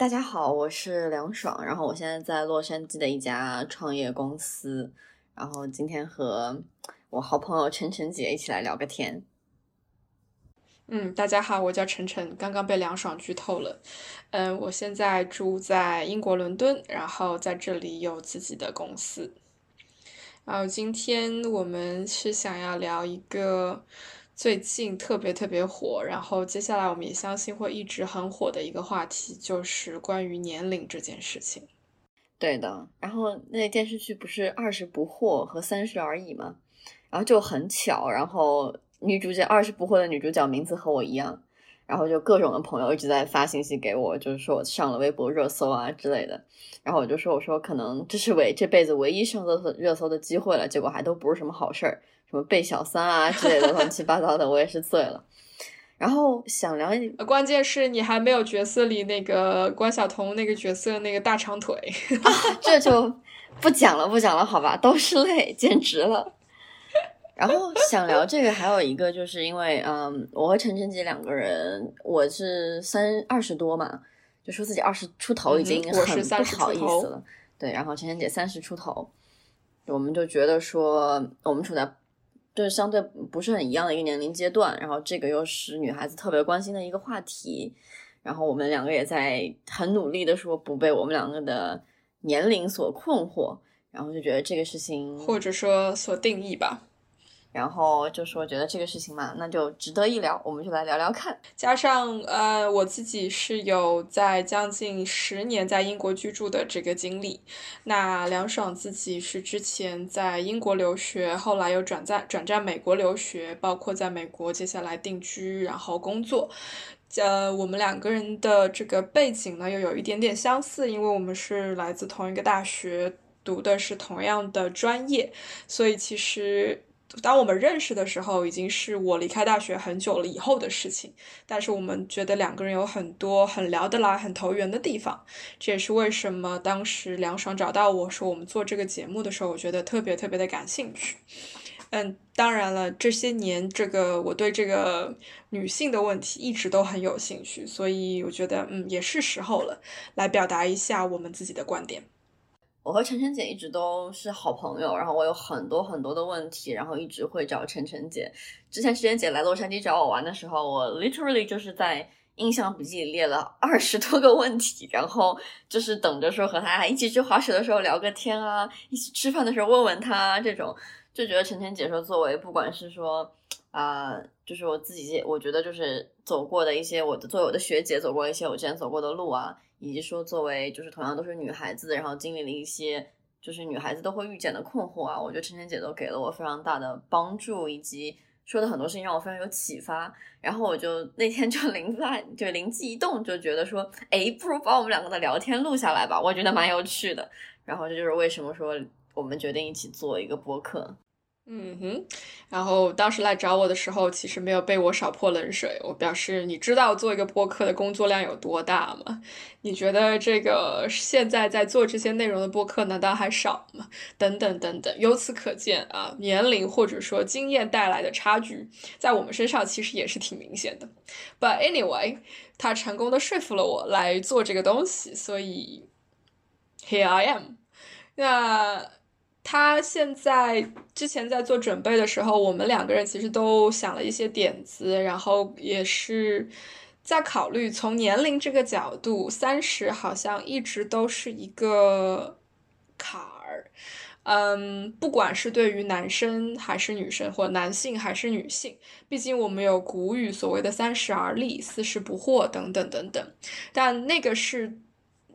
大家好，我是梁爽，然后我现在在洛杉矶的一家创业公司，然后今天和我好朋友晨晨姐一起来聊个天。嗯，大家好，我叫晨晨，刚刚被梁爽剧透了。嗯，我现在住在英国伦敦，然后在这里有自己的公司。然后今天我们是想要聊一个最近特别特别火，然后接下来我们也相信会一直很火的一个话题，就是关于年龄这件事情。对的，然后那电视剧不是二十不惑和三十而已吗？然后就很巧，然后。女主角二十不惑的女主角名字和我一样，然后就各种的朋友一直在发信息给我，就是说我上了微博热搜啊之类的，然后我就说我说可能这是唯这辈子唯一上热搜热搜的机会了，结果还都不是什么好事儿，什么被小三啊之类的乱七八糟的，我也是醉了。然后想聊，关键是你还没有角色里那个关晓彤那个角色那个大长腿，这就不讲了不讲了，好吧，都是泪，简直了。然后想聊这个，还有一个就是因为，嗯，我和陈晨姐两个人，我是三二十多嘛，就说自己二十出头已经很不好意思了，对。然后陈晨姐三十出头，我们就觉得说，我们处在就是相对不是很一样的一个年龄阶段，然后这个又是女孩子特别关心的一个话题，然后我们两个也在很努力的说不被我们两个的年龄所困惑，然后就觉得这个事情或者说所定义吧。然后就说觉得这个事情嘛，那就值得一聊，我们就来聊聊看。加上呃，我自己是有在将近十年在英国居住的这个经历。那梁爽自己是之前在英国留学，后来又转战转战美国留学，包括在美国接下来定居，然后工作。呃，我们两个人的这个背景呢，又有一点点相似，因为我们是来自同一个大学，读的是同样的专业，所以其实。当我们认识的时候，已经是我离开大学很久了以后的事情。但是我们觉得两个人有很多很聊得来、很投缘的地方。这也是为什么当时梁爽找到我说我们做这个节目的时候，我觉得特别特别的感兴趣。嗯，当然了，这些年这个我对这个女性的问题一直都很有兴趣，所以我觉得嗯也是时候了，来表达一下我们自己的观点。我和晨晨姐一直都是好朋友，然后我有很多很多的问题，然后一直会找晨晨姐。之前晨晨姐来洛杉矶找我玩的时候，我 literally 就是在印象笔记里列了 二十多个问题，然后就是等着说和她一起去滑雪的时候聊个天啊，一起吃饭的时候问问她这种，就觉得晨晨姐说作为不管是说啊，就是我自己，我觉得就是走过的一些我的作为我的学姐走过一些我之前走过的路啊。以及说，作为就是同样都是女孩子，然后经历了一些就是女孩子都会遇见的困惑啊，我觉得晨晨姐都给了我非常大的帮助，以及说的很多事情让我非常有启发。然后我就那天就灵在就灵机一动，就觉得说，哎，不如把我们两个的聊天录下来吧，我觉得蛮有趣的。然后这就是为什么说我们决定一起做一个播客。嗯哼，然后当时来找我的时候，其实没有被我少泼冷水。我表示，你知道做一个播客的工作量有多大吗？你觉得这个现在在做这些内容的播客难道还少吗？等等等等，由此可见啊，年龄或者说经验带来的差距，在我们身上其实也是挺明显的。But anyway，他成功的说服了我来做这个东西，所以 here I am。那。他现在之前在做准备的时候，我们两个人其实都想了一些点子，然后也是在考虑从年龄这个角度，三十好像一直都是一个坎儿。嗯，不管是对于男生还是女生，或男性还是女性，毕竟我们有古语所谓的“三十而立，四十不惑”等等等等，但那个是。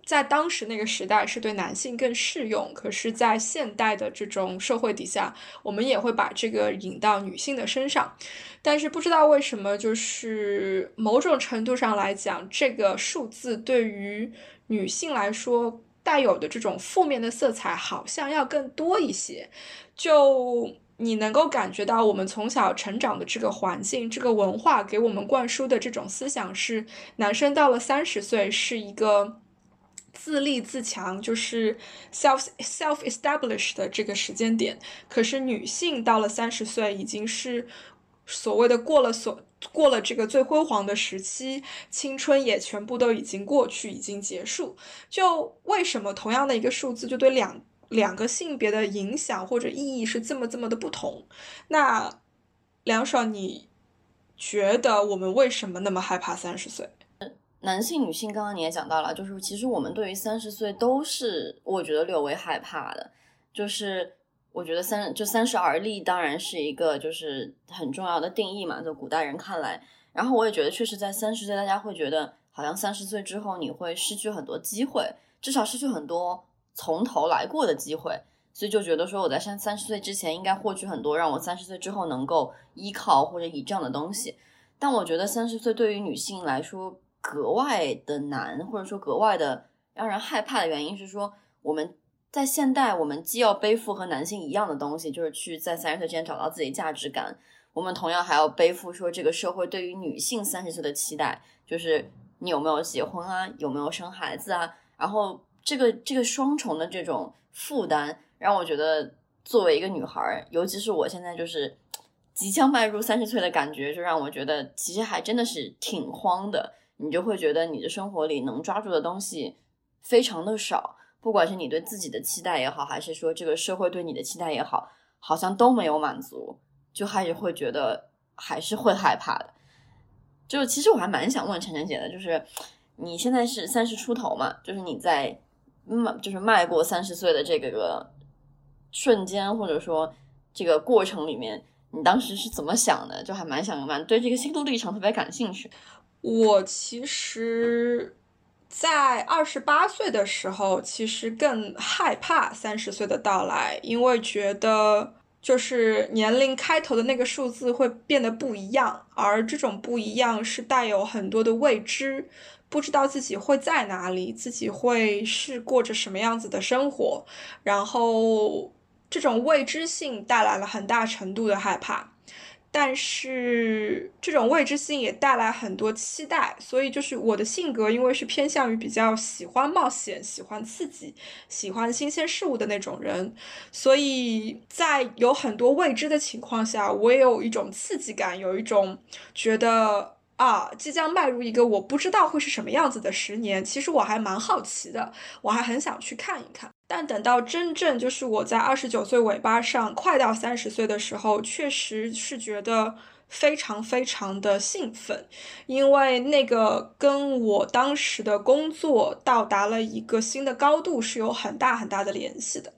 在当时那个时代是对男性更适用，可是，在现代的这种社会底下，我们也会把这个引到女性的身上。但是不知道为什么，就是某种程度上来讲，这个数字对于女性来说带有的这种负面的色彩好像要更多一些。就你能够感觉到，我们从小成长的这个环境、这个文化给我们灌输的这种思想是，男生到了三十岁是一个自立自强，就是 self self established 的这个时间点。可是女性到了三十岁已经是。所谓的过了所过了这个最辉煌的时期，青春也全部都已经过去，已经结束。就为什么同样的一个数字，就对两两个性别的影响或者意义是这么这么的不同？那梁爽，你觉得我们为什么那么害怕三十岁？男性、女性，刚刚你也讲到了，就是其实我们对于三十岁都是我觉得略微害怕的，就是。我觉得三就三十而立当然是一个就是很重要的定义嘛，在古代人看来。然后我也觉得，确实在三十岁，大家会觉得好像三十岁之后你会失去很多机会，至少失去很多从头来过的机会。所以就觉得说我在三三十岁之前应该获取很多，让我三十岁之后能够依靠或者倚仗的东西。但我觉得三十岁对于女性来说格外的难，或者说格外的让人害怕的原因是说我们。在现代，我们既要背负和男性一样的东西，就是去在三十岁之前找到自己价值感。我们同样还要背负说这个社会对于女性三十岁的期待，就是你有没有结婚啊，有没有生孩子啊。然后这个这个双重的这种负担，让我觉得作为一个女孩，尤其是我现在就是即将迈入三十岁的感觉，就让我觉得其实还真的是挺慌的。你就会觉得你的生活里能抓住的东西非常的少。不管是你对自己的期待也好，还是说这个社会对你的期待也好，好像都没有满足，就还是会觉得还是会害怕的。就其实我还蛮想问晨晨姐的，就是你现在是三十出头嘛，就是你在迈就是迈过三十岁的这个个瞬间，或者说这个过程里面，你当时是怎么想的？就还蛮想蛮对这个心路历程特别感兴趣。我其实。在二十八岁的时候，其实更害怕三十岁的到来，因为觉得就是年龄开头的那个数字会变得不一样，而这种不一样是带有很多的未知，不知道自己会在哪里，自己会是过着什么样子的生活，然后这种未知性带来了很大程度的害怕。但是这种未知性也带来很多期待，所以就是我的性格，因为是偏向于比较喜欢冒险、喜欢刺激、喜欢新鲜事物的那种人，所以在有很多未知的情况下，我也有一种刺激感，有一种觉得啊，即将迈入一个我不知道会是什么样子的十年，其实我还蛮好奇的，我还很想去看一看。但等到真正就是我在二十九岁尾巴上，快到三十岁的时候，确实是觉得非常非常的兴奋，因为那个跟我当时的工作到达了一个新的高度是有很大很大的联系的。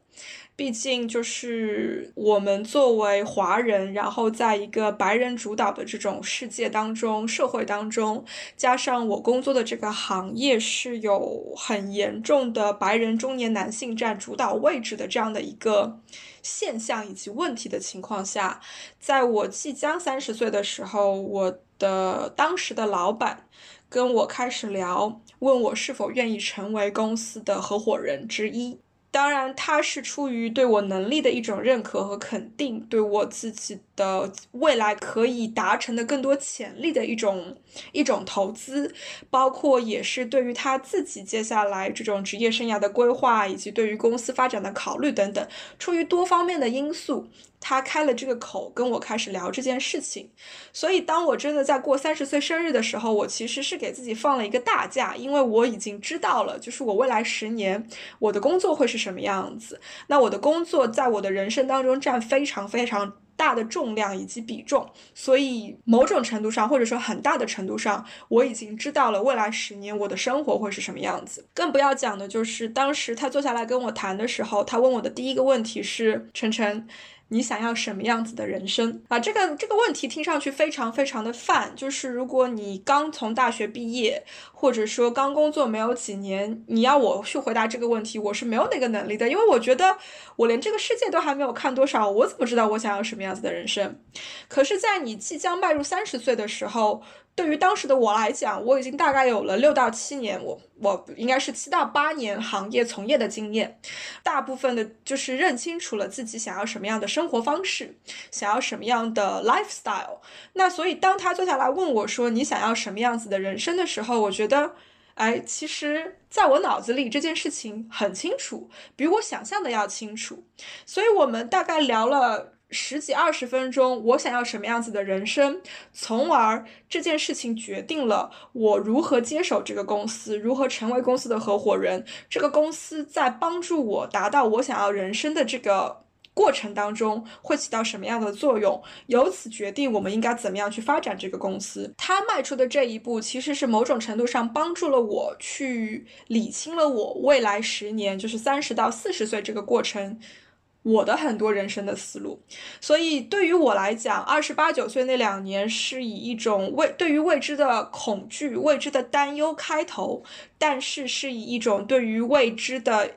毕竟，就是我们作为华人，然后在一个白人主导的这种世界当中、社会当中，加上我工作的这个行业是有很严重的白人中年男性占主导位置的这样的一个现象以及问题的情况下，在我即将三十岁的时候，我的当时的老板跟我开始聊，问我是否愿意成为公司的合伙人之一。当然，他是出于对我能力的一种认可和肯定，对我自己的未来可以达成的更多潜力的一种一种投资，包括也是对于他自己接下来这种职业生涯的规划，以及对于公司发展的考虑等等，出于多方面的因素。他开了这个口跟我开始聊这件事情，所以当我真的在过三十岁生日的时候，我其实是给自己放了一个大假，因为我已经知道了，就是我未来十年我的工作会是什么样子。那我的工作在我的人生当中占非常非常大的重量以及比重，所以某种程度上或者说很大的程度上，我已经知道了未来十年我的生活会是什么样子。更不要讲的就是当时他坐下来跟我谈的时候，他问我的第一个问题是：晨晨。你想要什么样子的人生啊？这个这个问题听上去非常非常的泛，就是如果你刚从大学毕业，或者说刚工作没有几年，你要我去回答这个问题，我是没有那个能力的，因为我觉得我连这个世界都还没有看多少，我怎么知道我想要什么样子的人生？可是，在你即将迈入三十岁的时候。对于当时的我来讲，我已经大概有了六到七年，我我应该是七到八年行业从业的经验，大部分的就是认清楚了自己想要什么样的生活方式，想要什么样的 lifestyle。那所以当他坐下来问我说你想要什么样子的人生的时候，我觉得，哎，其实在我脑子里这件事情很清楚，比我想象的要清楚。所以我们大概聊了。十几二十分钟，我想要什么样子的人生，从而这件事情决定了我如何接手这个公司，如何成为公司的合伙人。这个公司在帮助我达到我想要人生的这个过程当中会起到什么样的作用，由此决定我们应该怎么样去发展这个公司。他迈出的这一步，其实是某种程度上帮助了我去理清了我未来十年，就是三十到四十岁这个过程。我的很多人生的思路，所以对于我来讲，二十八九岁那两年是以一种未对于未知的恐惧、未知的担忧开头，但是是以一种对于未知的，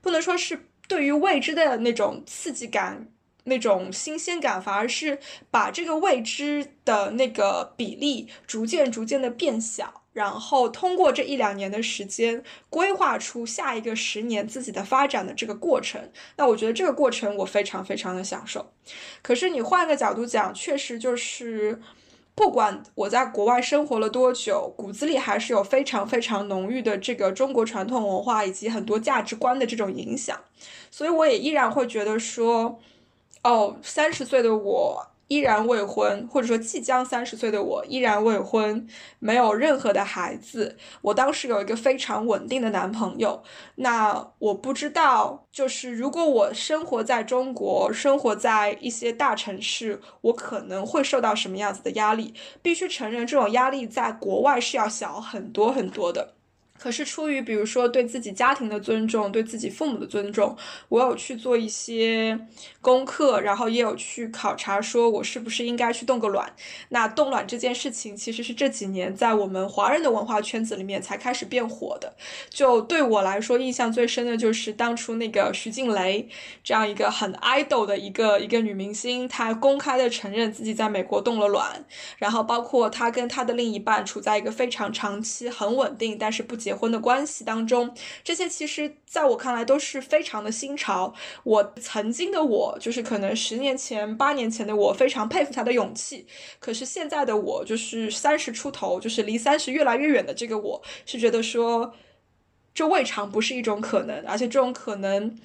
不能说是对于未知的那种刺激感、那种新鲜感，反而是把这个未知的那个比例逐渐逐渐的变小。然后通过这一两年的时间，规划出下一个十年自己的发展的这个过程。那我觉得这个过程我非常非常的享受。可是你换个角度讲，确实就是，不管我在国外生活了多久，骨子里还是有非常非常浓郁的这个中国传统文化以及很多价值观的这种影响。所以我也依然会觉得说，哦，三十岁的我。依然未婚，或者说即将三十岁的我依然未婚，没有任何的孩子。我当时有一个非常稳定的男朋友。那我不知道，就是如果我生活在中国，生活在一些大城市，我可能会受到什么样子的压力？必须承认，这种压力在国外是要小很多很多的。可是出于比如说对自己家庭的尊重，对自己父母的尊重，我有去做一些功课，然后也有去考察，说我是不是应该去冻个卵。那冻卵这件事情，其实是这几年在我们华人的文化圈子里面才开始变火的。就对我来说，印象最深的就是当初那个徐静蕾这样一个很 idol 的一个一个女明星，她公开的承认自己在美国冻了卵，然后包括她跟她的另一半处在一个非常长期、很稳定，但是不结。婚的关系当中，这些其实在我看来都是非常的新潮。我曾经的我，就是可能十年前、八年前的我，非常佩服他的勇气。可是现在的我，就是三十出头，就是离三十越来越远的这个我，是觉得说，这未尝不是一种可能，而且这种可能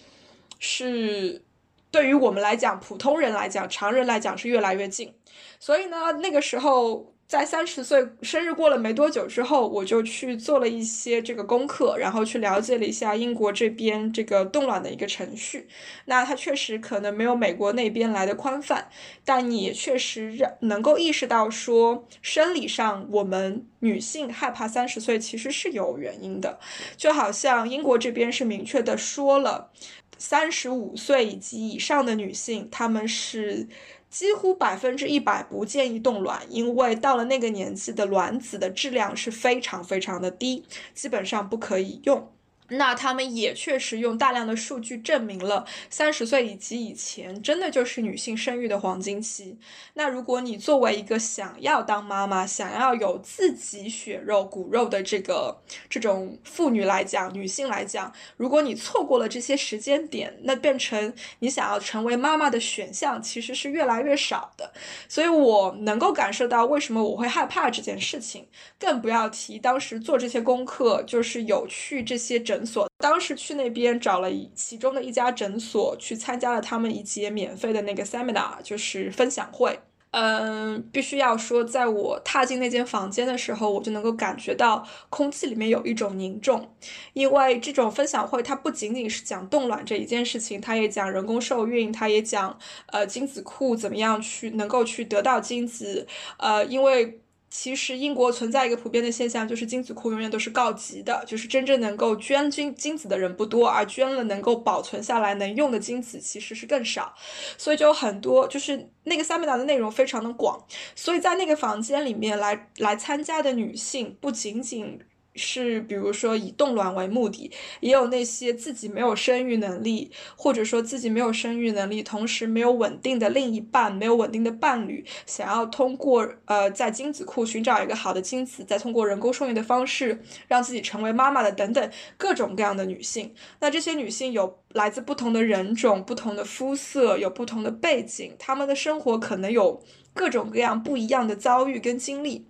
是对于我们来讲，普通人来讲，常人来讲是越来越近。所以呢，那个时候。在三十岁生日过了没多久之后，我就去做了一些这个功课，然后去了解了一下英国这边这个冻卵的一个程序。那它确实可能没有美国那边来的宽泛，但你也确实让能够意识到说，生理上我们女性害怕三十岁其实是有原因的。就好像英国这边是明确的说了，三十五岁以及以上的女性，她们是。几乎百分之一百不建议冻卵，因为到了那个年纪的卵子的质量是非常非常的低，基本上不可以用。那他们也确实用大量的数据证明了，三十岁以及以前真的就是女性生育的黄金期。那如果你作为一个想要当妈妈、想要有自己血肉骨肉的这个这种妇女来讲，女性来讲，如果你错过了这些时间点，那变成你想要成为妈妈的选项其实是越来越少的。所以我能够感受到为什么我会害怕这件事情，更不要提当时做这些功课，就是有去这些诊。诊所当时去那边找了其中的一家诊所，去参加了他们一节免费的那个 seminar，就是分享会。嗯，必须要说，在我踏进那间房间的时候，我就能够感觉到空气里面有一种凝重，因为这种分享会它不仅仅是讲冻卵这一件事情，它也讲人工受孕，它也讲呃精子库怎么样去能够去得到精子，呃，因为。其实英国存在一个普遍的现象，就是精子库永远都是告急的，就是真正能够捐精精子的人不多，而捐了能够保存下来能用的精子其实是更少，所以就很多就是那个三明达的内容非常的广，所以在那个房间里面来来参加的女性不仅仅。是，比如说以冻卵为目的，也有那些自己没有生育能力，或者说自己没有生育能力，同时没有稳定的另一半，没有稳定的伴侣，想要通过呃在精子库寻找一个好的精子，再通过人工受孕的方式让自己成为妈妈的等等各种各样的女性。那这些女性有来自不同的人种、不同的肤色、有不同的背景，她们的生活可能有各种各样不一样的遭遇跟经历。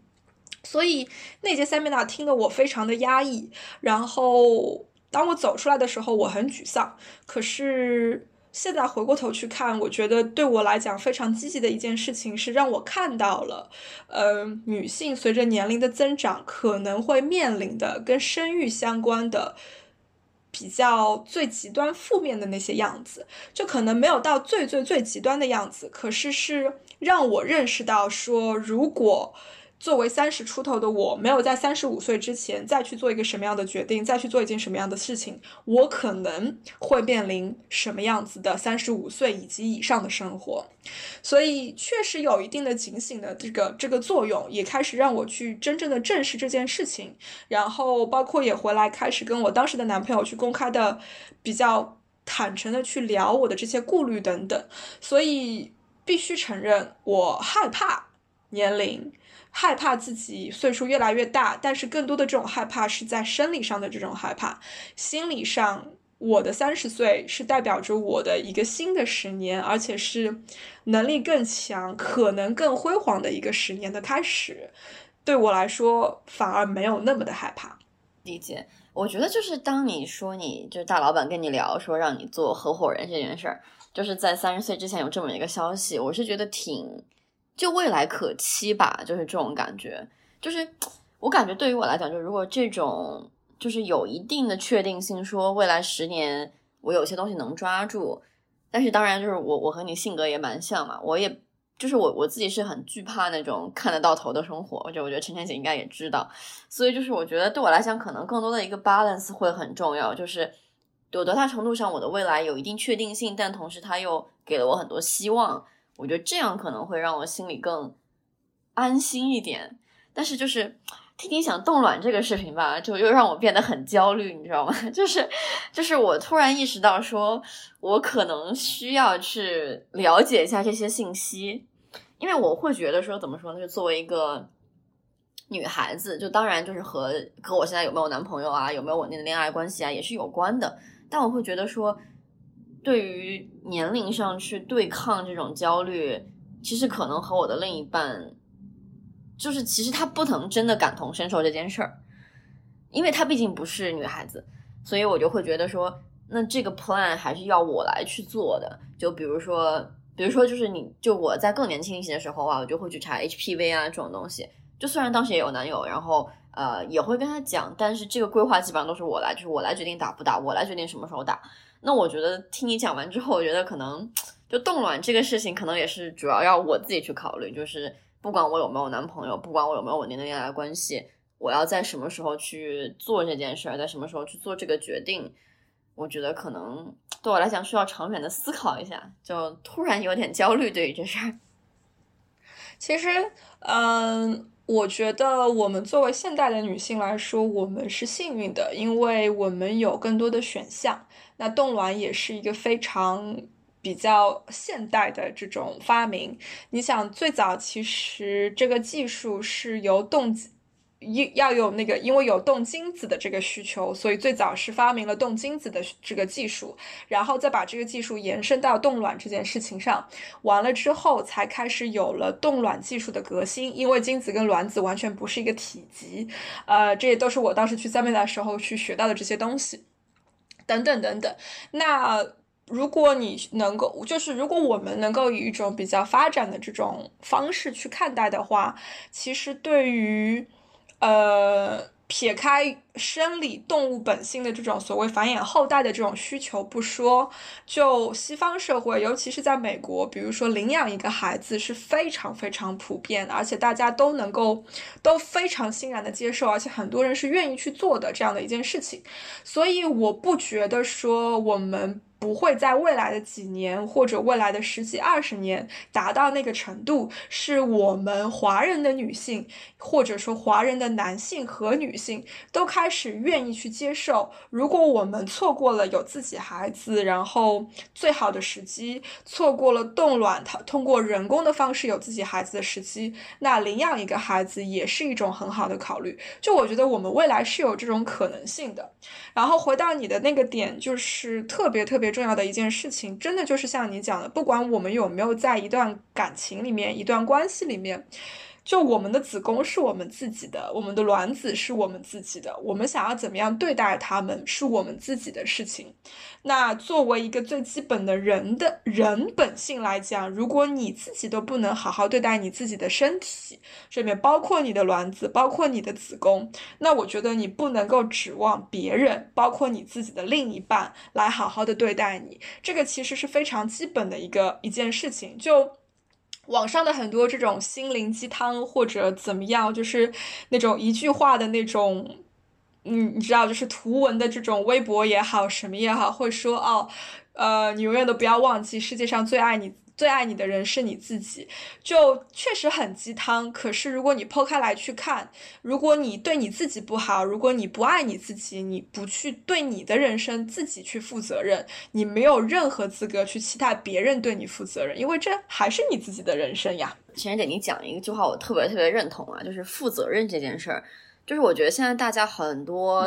所以那节 seminar 听得我非常的压抑，然后当我走出来的时候，我很沮丧。可是现在回过头去看，我觉得对我来讲非常积极的一件事情是让我看到了，呃，女性随着年龄的增长可能会面临的跟生育相关的比较最极端负面的那些样子，就可能没有到最最最极端的样子，可是是让我认识到说，如果。作为三十出头的我，没有在三十五岁之前再去做一个什么样的决定，再去做一件什么样的事情，我可能会面临什么样子的三十五岁以及以上的生活。所以确实有一定的警醒的这个这个作用，也开始让我去真正的正视这件事情。然后包括也回来开始跟我当时的男朋友去公开的比较坦诚的去聊我的这些顾虑等等。所以必须承认，我害怕年龄。害怕自己岁数越来越大，但是更多的这种害怕是在生理上的这种害怕，心理上，我的三十岁是代表着我的一个新的十年，而且是能力更强、可能更辉煌的一个十年的开始。对我来说，反而没有那么的害怕。理解，我觉得就是当你说你就是大老板跟你聊说让你做合伙人这件事儿，就是在三十岁之前有这么一个消息，我是觉得挺。就未来可期吧，就是这种感觉。就是我感觉对于我来讲，就如果这种就是有一定的确定性，说未来十年我有些东西能抓住。但是当然，就是我我和你性格也蛮像嘛，我也就是我我自己是很惧怕那种看得到头的生活。就我觉得陈晨姐应该也知道，所以就是我觉得对我来讲，可能更多的一个 balance 会很重要，就是有多大程度上我的未来有一定确定性，但同时它又给了我很多希望。我觉得这样可能会让我心里更安心一点，但是就是听你想冻卵这个视频吧，就又让我变得很焦虑，你知道吗？就是就是我突然意识到，说我可能需要去了解一下这些信息，因为我会觉得说，怎么说呢？就作为一个女孩子，就当然就是和和我现在有没有男朋友啊，有没有稳定的恋爱关系啊，也是有关的，但我会觉得说。对于年龄上去对抗这种焦虑，其实可能和我的另一半，就是其实他不能真的感同身受这件事儿，因为他毕竟不是女孩子，所以我就会觉得说，那这个 plan 还是要我来去做的。就比如说，比如说就是你就我在更年轻一些的时候啊，我就会去查 HPV 啊这种东西。就虽然当时也有男友，然后呃也会跟他讲，但是这个规划基本上都是我来，就是我来决定打不打，我来决定什么时候打。那我觉得听你讲完之后，我觉得可能就冻卵这个事情，可能也是主要要我自己去考虑。就是不管我有没有男朋友，不管我有没有稳定的恋爱关系，我要在什么时候去做这件事儿，在什么时候去做这个决定，我觉得可能对我来讲需要长远的思考一下。就突然有点焦虑对于这事儿。其实，嗯，我觉得我们作为现代的女性来说，我们是幸运的，因为我们有更多的选项。那冻卵也是一个非常比较现代的这种发明。你想，最早其实这个技术是由冻一要有那个，因为有冻精子的这个需求，所以最早是发明了冻精子的这个技术，然后再把这个技术延伸到冻卵这件事情上。完了之后，才开始有了冻卵技术的革新。因为精子跟卵子完全不是一个体积，呃，这也都是我当时去三妹的时候去学到的这些东西。等等等等，那如果你能够，就是如果我们能够以一种比较发展的这种方式去看待的话，其实对于呃撇开生理动物本性的这种所谓繁衍后代的这种需求不说，就西方社会，尤其是在美国，比如说领养一个孩子是非常非常普遍的，而且大家都能够都非常欣然的接受，而且很多人是愿意去做的这样的一件事情。所以我不觉得说我们。不会在未来的几年或者未来的十几二十年达到那个程度，是我们华人的女性，或者说华人的男性和女性都开始愿意去接受。如果我们错过了有自己孩子，然后最好的时机，错过了冻卵，它通过人工的方式有自己孩子的时机，那领养一个孩子也是一种很好的考虑。就我觉得我们未来是有这种可能性的。然后回到你的那个点，就是特别特别。重要的一件事情，真的就是像你讲的，不管我们有没有在一段感情里面、一段关系里面，就我们的子宫是我们自己的，我们的卵子是我们自己的，我们想要怎么样对待他们，是我们自己的事情。那作为一个最基本的人的人本性来讲，如果你自己都不能好好对待你自己的身体，这里面包括你的卵子，包括你的子宫，那我觉得你不能够指望别人，包括你自己的另一半来好好的对待你。这个其实是非常基本的一个一件事情。就网上的很多这种心灵鸡汤或者怎么样，就是那种一句话的那种。嗯，你知道，就是图文的这种微博也好，什么也好，会说哦，呃，你永远都不要忘记，世界上最爱你、最爱你的人是你自己。就确实很鸡汤，可是如果你剖开来去看，如果你对你自己不好，如果你不爱你自己，你不去对你的人生自己去负责任，你没有任何资格去期待别人对你负责任，因为这还是你自己的人生呀。前给，你讲一句话，我特别特别认同啊，就是负责任这件事儿。就是我觉得现在大家很多，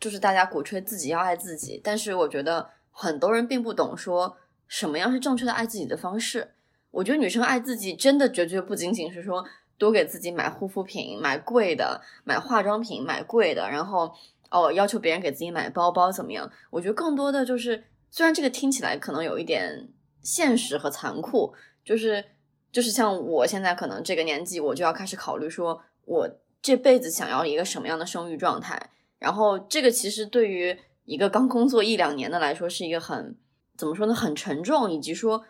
就是大家鼓吹自己要爱自己，但是我觉得很多人并不懂说什么样是正确的爱自己的方式。我觉得女生爱自己真的绝绝不仅仅是说多给自己买护肤品、买贵的、买化妆品、买贵的，然后哦要求别人给自己买包包怎么样？我觉得更多的就是，虽然这个听起来可能有一点现实和残酷，就是就是像我现在可能这个年纪，我就要开始考虑说我。这辈子想要一个什么样的生育状态？然后这个其实对于一个刚工作一两年的来说，是一个很怎么说呢？很沉重以及说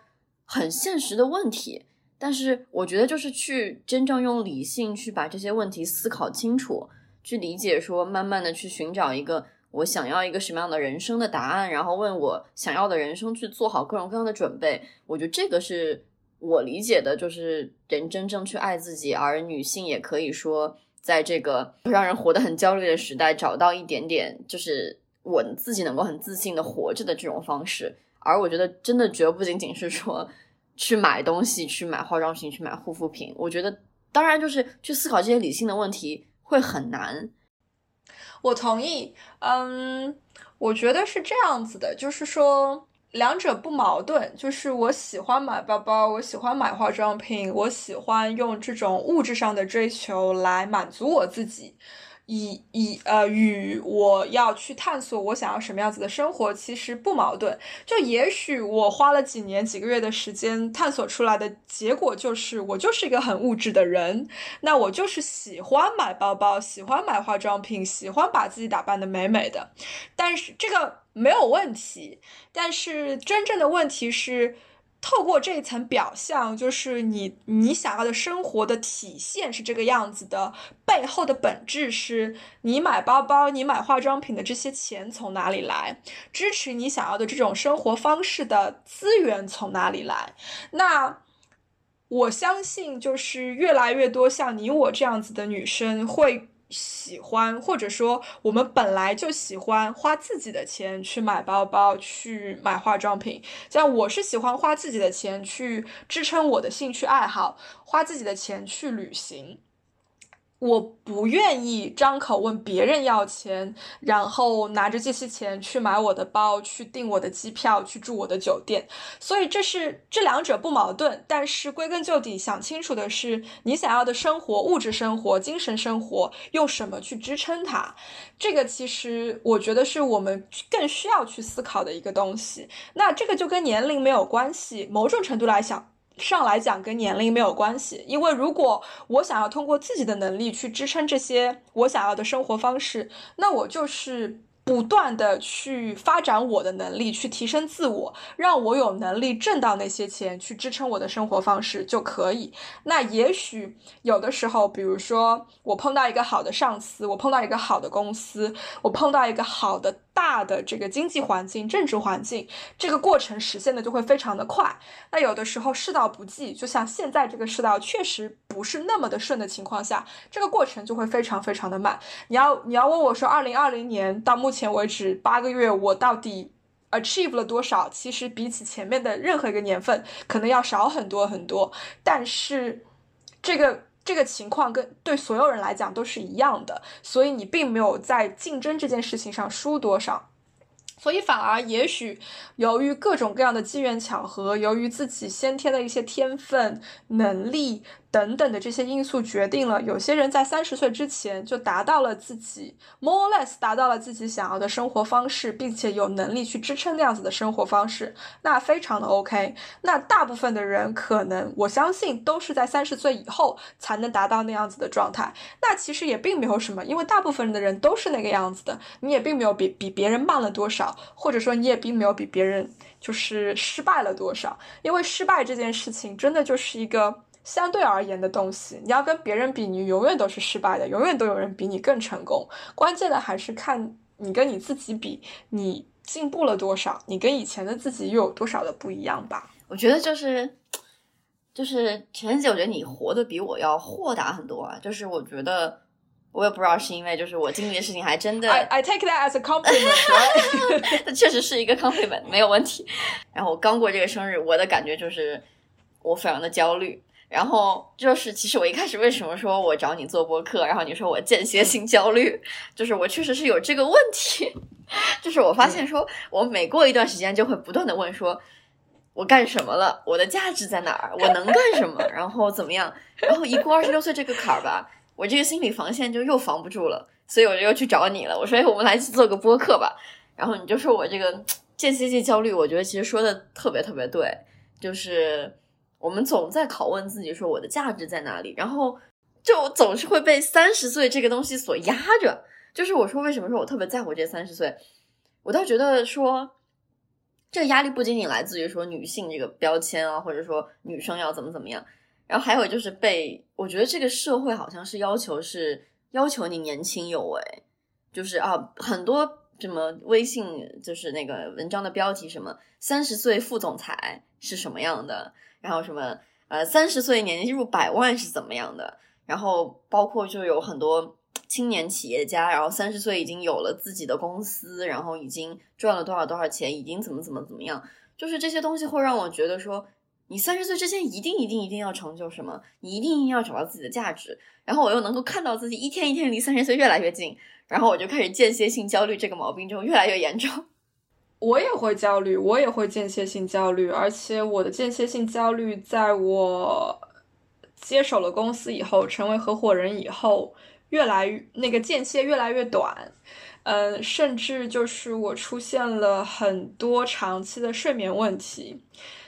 很现实的问题。但是我觉得，就是去真正用理性去把这些问题思考清楚，去理解，说慢慢的去寻找一个我想要一个什么样的人生的答案，然后问我想要的人生去做好各种各样的准备。我觉得这个是我理解的，就是人真正去爱自己，而女性也可以说。在这个 让人活得很焦虑的时代，找到一点点就是我自己能够很自信的活着的这种方式。而我觉得，真的绝不仅仅是说 去买东西、去买化妆品、去买护肤品。我觉得，当然就是去思考这些理性的问题会很难。我同意，嗯，我觉得是这样子的，就是说。两者不矛盾，就是我喜欢买包包，我喜欢买化妆品，我喜欢用这种物质上的追求来满足我自己。以以呃与我要去探索我想要什么样子的生活其实不矛盾，就也许我花了几年几个月的时间探索出来的结果就是我就是一个很物质的人，那我就是喜欢买包包，喜欢买化妆品，喜欢把自己打扮的美美的，但是这个没有问题，但是真正的问题是。透过这一层表象，就是你你想要的生活的体现是这个样子的，背后的本质是你买包包、你买化妆品的这些钱从哪里来？支持你想要的这种生活方式的资源从哪里来？那我相信，就是越来越多像你我这样子的女生会。喜欢，或者说我们本来就喜欢花自己的钱去买包包、去买化妆品。像我是喜欢花自己的钱去支撑我的兴趣爱好，花自己的钱去旅行。我不愿意张口问别人要钱，然后拿着这些钱去买我的包、去订我的机票、去住我的酒店。所以这是这两者不矛盾，但是归根究底，想清楚的是你想要的生活、物质生活、精神生活用什么去支撑它。这个其实我觉得是我们更需要去思考的一个东西。那这个就跟年龄没有关系，某种程度来讲。上来讲跟年龄没有关系，因为如果我想要通过自己的能力去支撑这些我想要的生活方式，那我就是。不断的去发展我的能力，去提升自我，让我有能力挣到那些钱，去支撑我的生活方式就可以。那也许有的时候，比如说我碰到一个好的上司，我碰到一个好的公司，我碰到一个好的。大的这个经济环境、政治环境，这个过程实现的就会非常的快。那有的时候世道不济，就像现在这个世道确实不是那么的顺的情况下，这个过程就会非常非常的慢。你要你要问我说，二零二零年到目前为止八个月，我到底 achieve 了多少？其实比起前面的任何一个年份，可能要少很多很多。但是这个。这个情况跟对所有人来讲都是一样的，所以你并没有在竞争这件事情上输多少，所以反而也许由于各种各样的机缘巧合，由于自己先天的一些天分能力。等等的这些因素决定了，有些人在三十岁之前就达到了自己 more or less 达到了自己想要的生活方式，并且有能力去支撑那样子的生活方式，那非常的 OK。那大部分的人可能，我相信都是在三十岁以后才能达到那样子的状态。那其实也并没有什么，因为大部分的人都是那个样子的，你也并没有比比别人慢了多少，或者说你也并没有比别人就是失败了多少。因为失败这件事情真的就是一个。相对而言的东西，你要跟别人比，你永远都是失败的，永远都有人比你更成功。关键的还是看你跟你自己比，你进步了多少，你跟以前的自己又有多少的不一样吧？我觉得就是，就是陈晨姐，我觉得你活得比我要豁达很多啊。就是我觉得，我也不知道是因为，就是我经历的事情还真的，I I take that as a compliment，它 确实是一个 compliment，没有问题。然后我刚过这个生日，我的感觉就是我非常的焦虑。然后就是，其实我一开始为什么说我找你做播客，然后你说我间歇性焦虑，就是我确实是有这个问题。就是我发现说，我每过一段时间就会不断的问说，我干什么了？我的价值在哪儿？我能干什么？然后怎么样？然后一过二十六岁这个坎儿吧，我这个心理防线就又防不住了，所以我就又去找你了。我说，哎，我们来做个播客吧。然后你就说我这个间歇性焦虑，我觉得其实说的特别特别对，就是。我们总在拷问自己，说我的价值在哪里？然后就总是会被三十岁这个东西所压着。就是我说，为什么说我特别在乎这三十岁？我倒觉得说，这个压力不仅仅来自于说女性这个标签啊，或者说女生要怎么怎么样。然后还有就是被，我觉得这个社会好像是要求是要求你年轻有为，就是啊，很多什么微信就是那个文章的标题什么三十岁副总裁是什么样的。然后什么呃，三十岁年入百万是怎么样的？然后包括就有很多青年企业家，然后三十岁已经有了自己的公司，然后已经赚了多少多少钱，已经怎么怎么怎么样？就是这些东西会让我觉得说，你三十岁之前一定一定一定要成就什么，你一定要找到自己的价值。然后我又能够看到自己一天一天离三十岁越来越近，然后我就开始间歇性焦虑这个毛病就越来越严重。我也会焦虑，我也会间歇性焦虑，而且我的间歇性焦虑，在我接手了公司以后，成为合伙人以后，越来那个间歇越来越短，嗯，甚至就是我出现了很多长期的睡眠问题。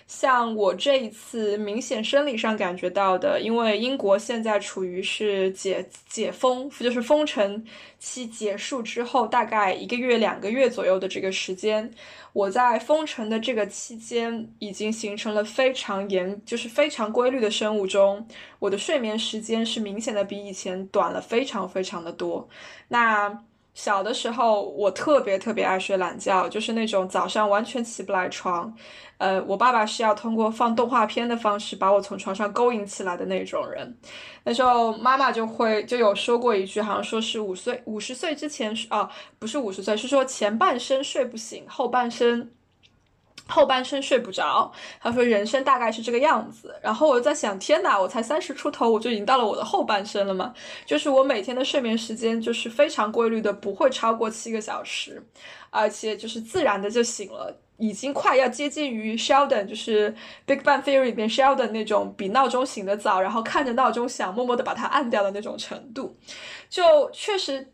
像我这一次明显生理上感觉到的，因为英国现在处于是解解封，就是封城期结束之后，大概一个月、两个月左右的这个时间，我在封城的这个期间，已经形成了非常严，就是非常规律的生物钟。我的睡眠时间是明显的比以前短了非常非常的多。那小的时候，我特别特别爱睡懒觉，就是那种早上完全起不来床。呃，我爸爸是要通过放动画片的方式把我从床上勾引起来的那种人。那时候妈妈就会就有说过一句，好像说是五岁五十岁之前是哦，不是五十岁，是说前半生睡不醒，后半生。后半生睡不着，他说人生大概是这个样子。然后我在想，天哪，我才三十出头，我就已经到了我的后半生了吗？就是我每天的睡眠时间就是非常规律的，不会超过七个小时，而且就是自然的就醒了，已经快要接近于 Sheldon，就是 Big Bang Theory 里面 Sheldon 那种比闹钟醒得早，然后看着闹钟响，默默的把它按掉的那种程度，就确实。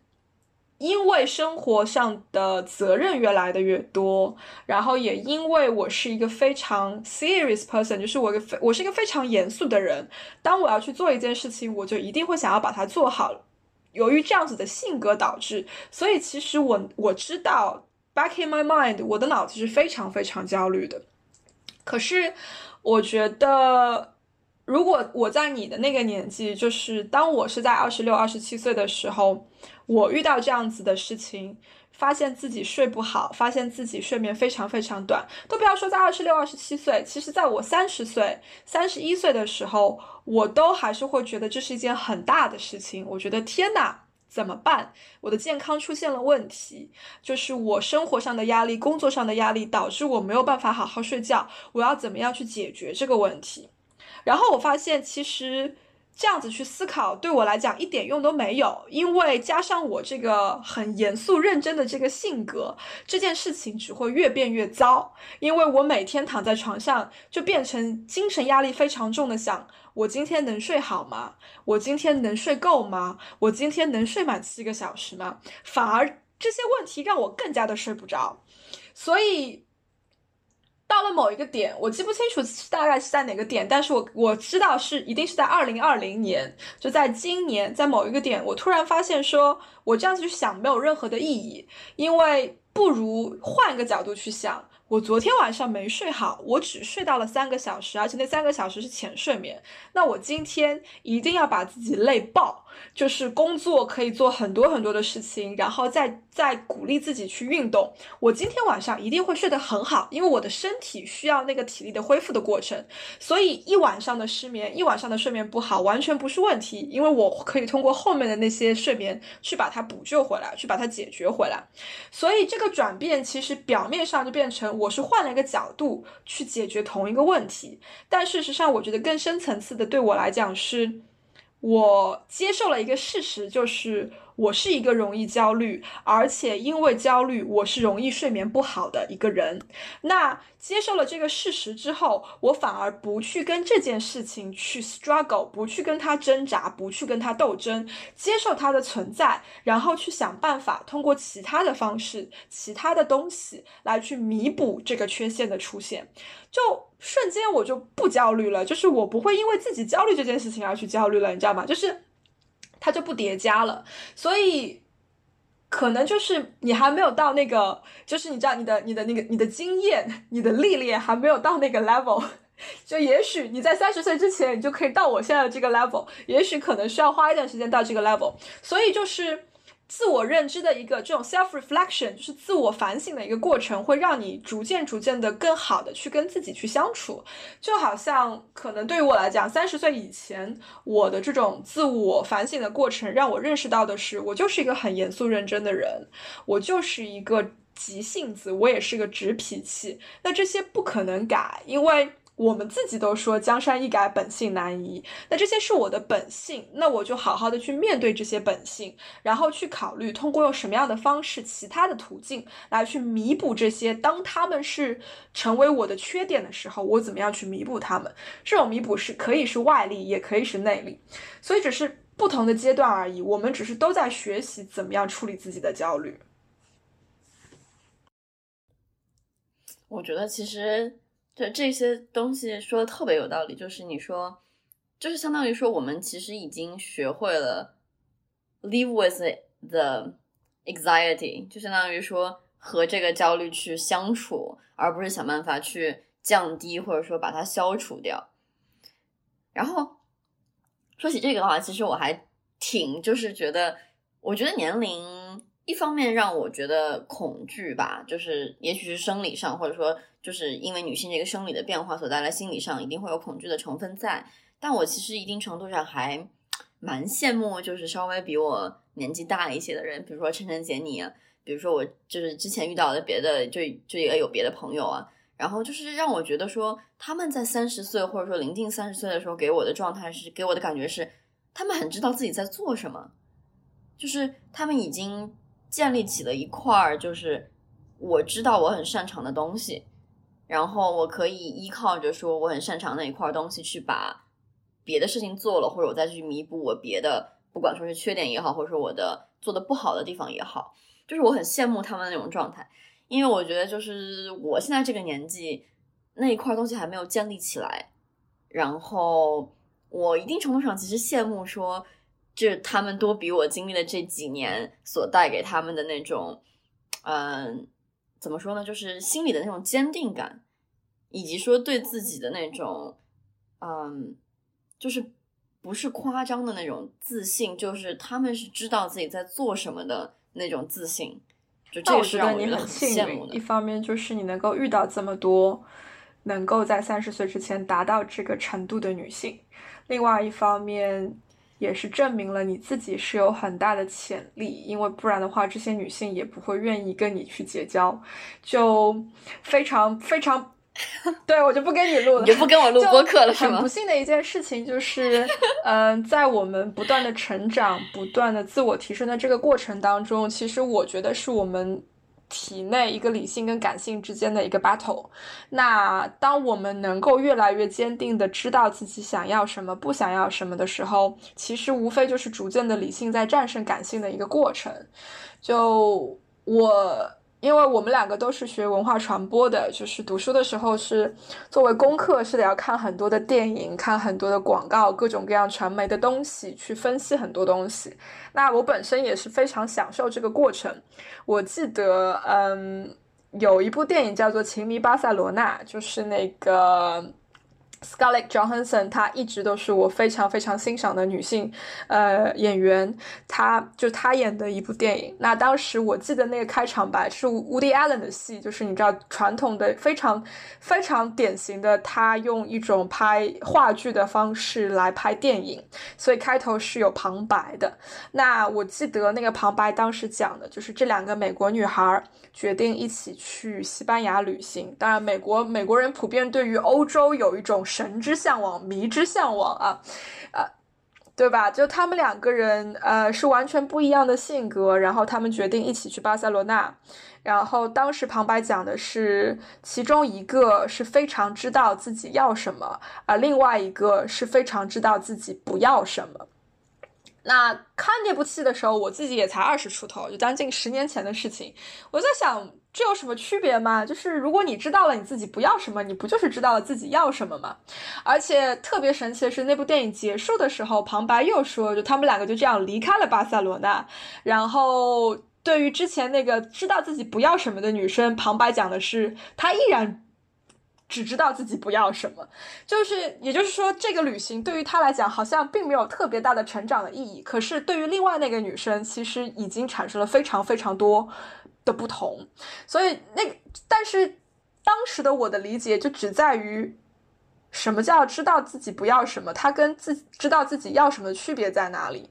因为生活上的责任越来的越多，然后也因为我是一个非常 serious person，就是我个非我是一个非常严肃的人。当我要去做一件事情，我就一定会想要把它做好。由于这样子的性格导致，所以其实我我知道 back in my mind，我的脑子是非常非常焦虑的。可是我觉得，如果我在你的那个年纪，就是当我是在二十六、二十七岁的时候，我遇到这样子的事情。发现自己睡不好，发现自己睡眠非常非常短，都不要说在二十六、二十七岁，其实在我三十岁、三十一岁的时候，我都还是会觉得这是一件很大的事情。我觉得天哪，怎么办？我的健康出现了问题，就是我生活上的压力、工作上的压力导致我没有办法好好睡觉。我要怎么样去解决这个问题？然后我发现，其实。这样子去思考对我来讲一点用都没有，因为加上我这个很严肃认真的这个性格，这件事情只会越变越糟。因为我每天躺在床上就变成精神压力非常重的，想我今天能睡好吗？我今天能睡够吗？我今天能睡满七个小时吗？反而这些问题让我更加的睡不着，所以。到了某一个点，我记不清楚大概是在哪个点，但是我我知道是一定是在二零二零年，就在今年，在某一个点，我突然发现说，我这样子去想没有任何的意义，因为不如换个角度去想。我昨天晚上没睡好，我只睡到了三个小时，而且那三个小时是浅睡眠。那我今天一定要把自己累爆，就是工作可以做很多很多的事情，然后再再鼓励自己去运动。我今天晚上一定会睡得很好，因为我的身体需要那个体力的恢复的过程。所以一晚上的失眠，一晚上的睡眠不好，完全不是问题，因为我可以通过后面的那些睡眠去把它补救回来，去把它解决回来。所以这个转变其实表面上就变成。我是换了一个角度去解决同一个问题，但事实上，我觉得更深层次的，对我来讲是，我接受了一个事实，就是。我是一个容易焦虑，而且因为焦虑，我是容易睡眠不好的一个人。那接受了这个事实之后，我反而不去跟这件事情去 struggle，不去跟他挣扎，不去跟他斗争，接受它的存在，然后去想办法，通过其他的方式、其他的东西来去弥补这个缺陷的出现，就瞬间我就不焦虑了，就是我不会因为自己焦虑这件事情而去焦虑了，你知道吗？就是。它就不叠加了，所以可能就是你还没有到那个，就是你知道你的你的那个你的经验、你的历练还没有到那个 level，就也许你在三十岁之前，你就可以到我现在的这个 level，也许可能需要花一段时间到这个 level，所以就是。自我认知的一个这种 self reflection，就是自我反省的一个过程，会让你逐渐逐渐的更好的去跟自己去相处。就好像可能对于我来讲，三十岁以前我的这种自我反省的过程，让我认识到的是，我就是一个很严肃认真的人，我就是一个急性子，我也是个直脾气。那这些不可能改，因为。我们自己都说江山易改，本性难移。那这些是我的本性，那我就好好的去面对这些本性，然后去考虑通过用什么样的方式、其他的途径来去弥补这些。当他们是成为我的缺点的时候，我怎么样去弥补他们？这种弥补是可以是外力，也可以是内力，所以只是不同的阶段而已。我们只是都在学习怎么样处理自己的焦虑。我觉得其实。对这些东西说的特别有道理，就是你说，就是相当于说，我们其实已经学会了 live with the anxiety，就相当于说和这个焦虑去相处，而不是想办法去降低或者说把它消除掉。然后说起这个的话，其实我还挺就是觉得，我觉得年龄一方面让我觉得恐惧吧，就是也许是生理上，或者说。就是因为女性这个生理的变化所带来心理上一定会有恐惧的成分在，但我其实一定程度上还蛮羡慕，就是稍微比我年纪大一些的人，比如说晨晨姐你啊，比如说我就是之前遇到的别的，就就也有别的朋友啊，然后就是让我觉得说他们在三十岁或者说临近三十岁的时候给我的状态是给我的感觉是，他们很知道自己在做什么，就是他们已经建立起了一块儿，就是我知道我很擅长的东西。然后我可以依靠着说我很擅长那一块东西去把别的事情做了，或者我再去弥补我别的，不管说是缺点也好，或者说我的做的不好的地方也好，就是我很羡慕他们那种状态，因为我觉得就是我现在这个年纪那一块东西还没有建立起来，然后我一定程度上其实羡慕说，这他们多比我经历了这几年所带给他们的那种，嗯，怎么说呢，就是心里的那种坚定感，以及说对自己的那种，嗯，就是。不是夸张的那种自信，就是他们是知道自己在做什么的那种自信。就这个是让我觉得很羡慕的。一方面就是你能够遇到这么多能够在三十岁之前达到这个程度的女性，另外一方面也是证明了你自己是有很大的潜力，因为不然的话，这些女性也不会愿意跟你去结交。就非常非常。对，我就不跟你录了，你就不跟我录播客了，是吗？很不幸的一件事情就是，嗯，在我们不断的成长、不断的自我提升的这个过程当中，其实我觉得是我们体内一个理性跟感性之间的一个 battle。那当我们能够越来越坚定的知道自己想要什么、不想要什么的时候，其实无非就是逐渐的理性在战胜感性的一个过程。就我。因为我们两个都是学文化传播的，就是读书的时候是作为功课，是得要看很多的电影，看很多的广告，各种各样传媒的东西，去分析很多东西。那我本身也是非常享受这个过程。我记得，嗯，有一部电影叫做《情迷巴塞罗那》，就是那个。Scarlett Johansson，她一直都是我非常非常欣赏的女性，呃，演员。她就她演的一部电影。那当时我记得那个开场白是 Woody Allen 的戏，就是你知道传统的非常非常典型的，他用一种拍话剧的方式来拍电影，所以开头是有旁白的。那我记得那个旁白当时讲的就是这两个美国女孩决定一起去西班牙旅行。当然，美国美国人普遍对于欧洲有一种。神之向往，迷之向往啊，呃，对吧？就他们两个人，呃，是完全不一样的性格，然后他们决定一起去巴塞罗那。然后当时旁白讲的是，其中一个是非常知道自己要什么，而另外一个是非常知道自己不要什么。那看这部戏的时候，我自己也才二十出头，就将近十年前的事情。我在想，这有什么区别吗？就是如果你知道了你自己不要什么，你不就是知道了自己要什么吗？而且特别神奇的是，那部电影结束的时候，旁白又说，就他们两个就这样离开了巴塞罗那。然后对于之前那个知道自己不要什么的女生，旁白讲的是，她依然。只知道自己不要什么，就是，也就是说，这个旅行对于他来讲好像并没有特别大的成长的意义。可是对于另外那个女生，其实已经产生了非常非常多的不同。所以那，但是当时的我的理解就只在于，什么叫知道自己不要什么？他跟自知道自己要什么区别在哪里？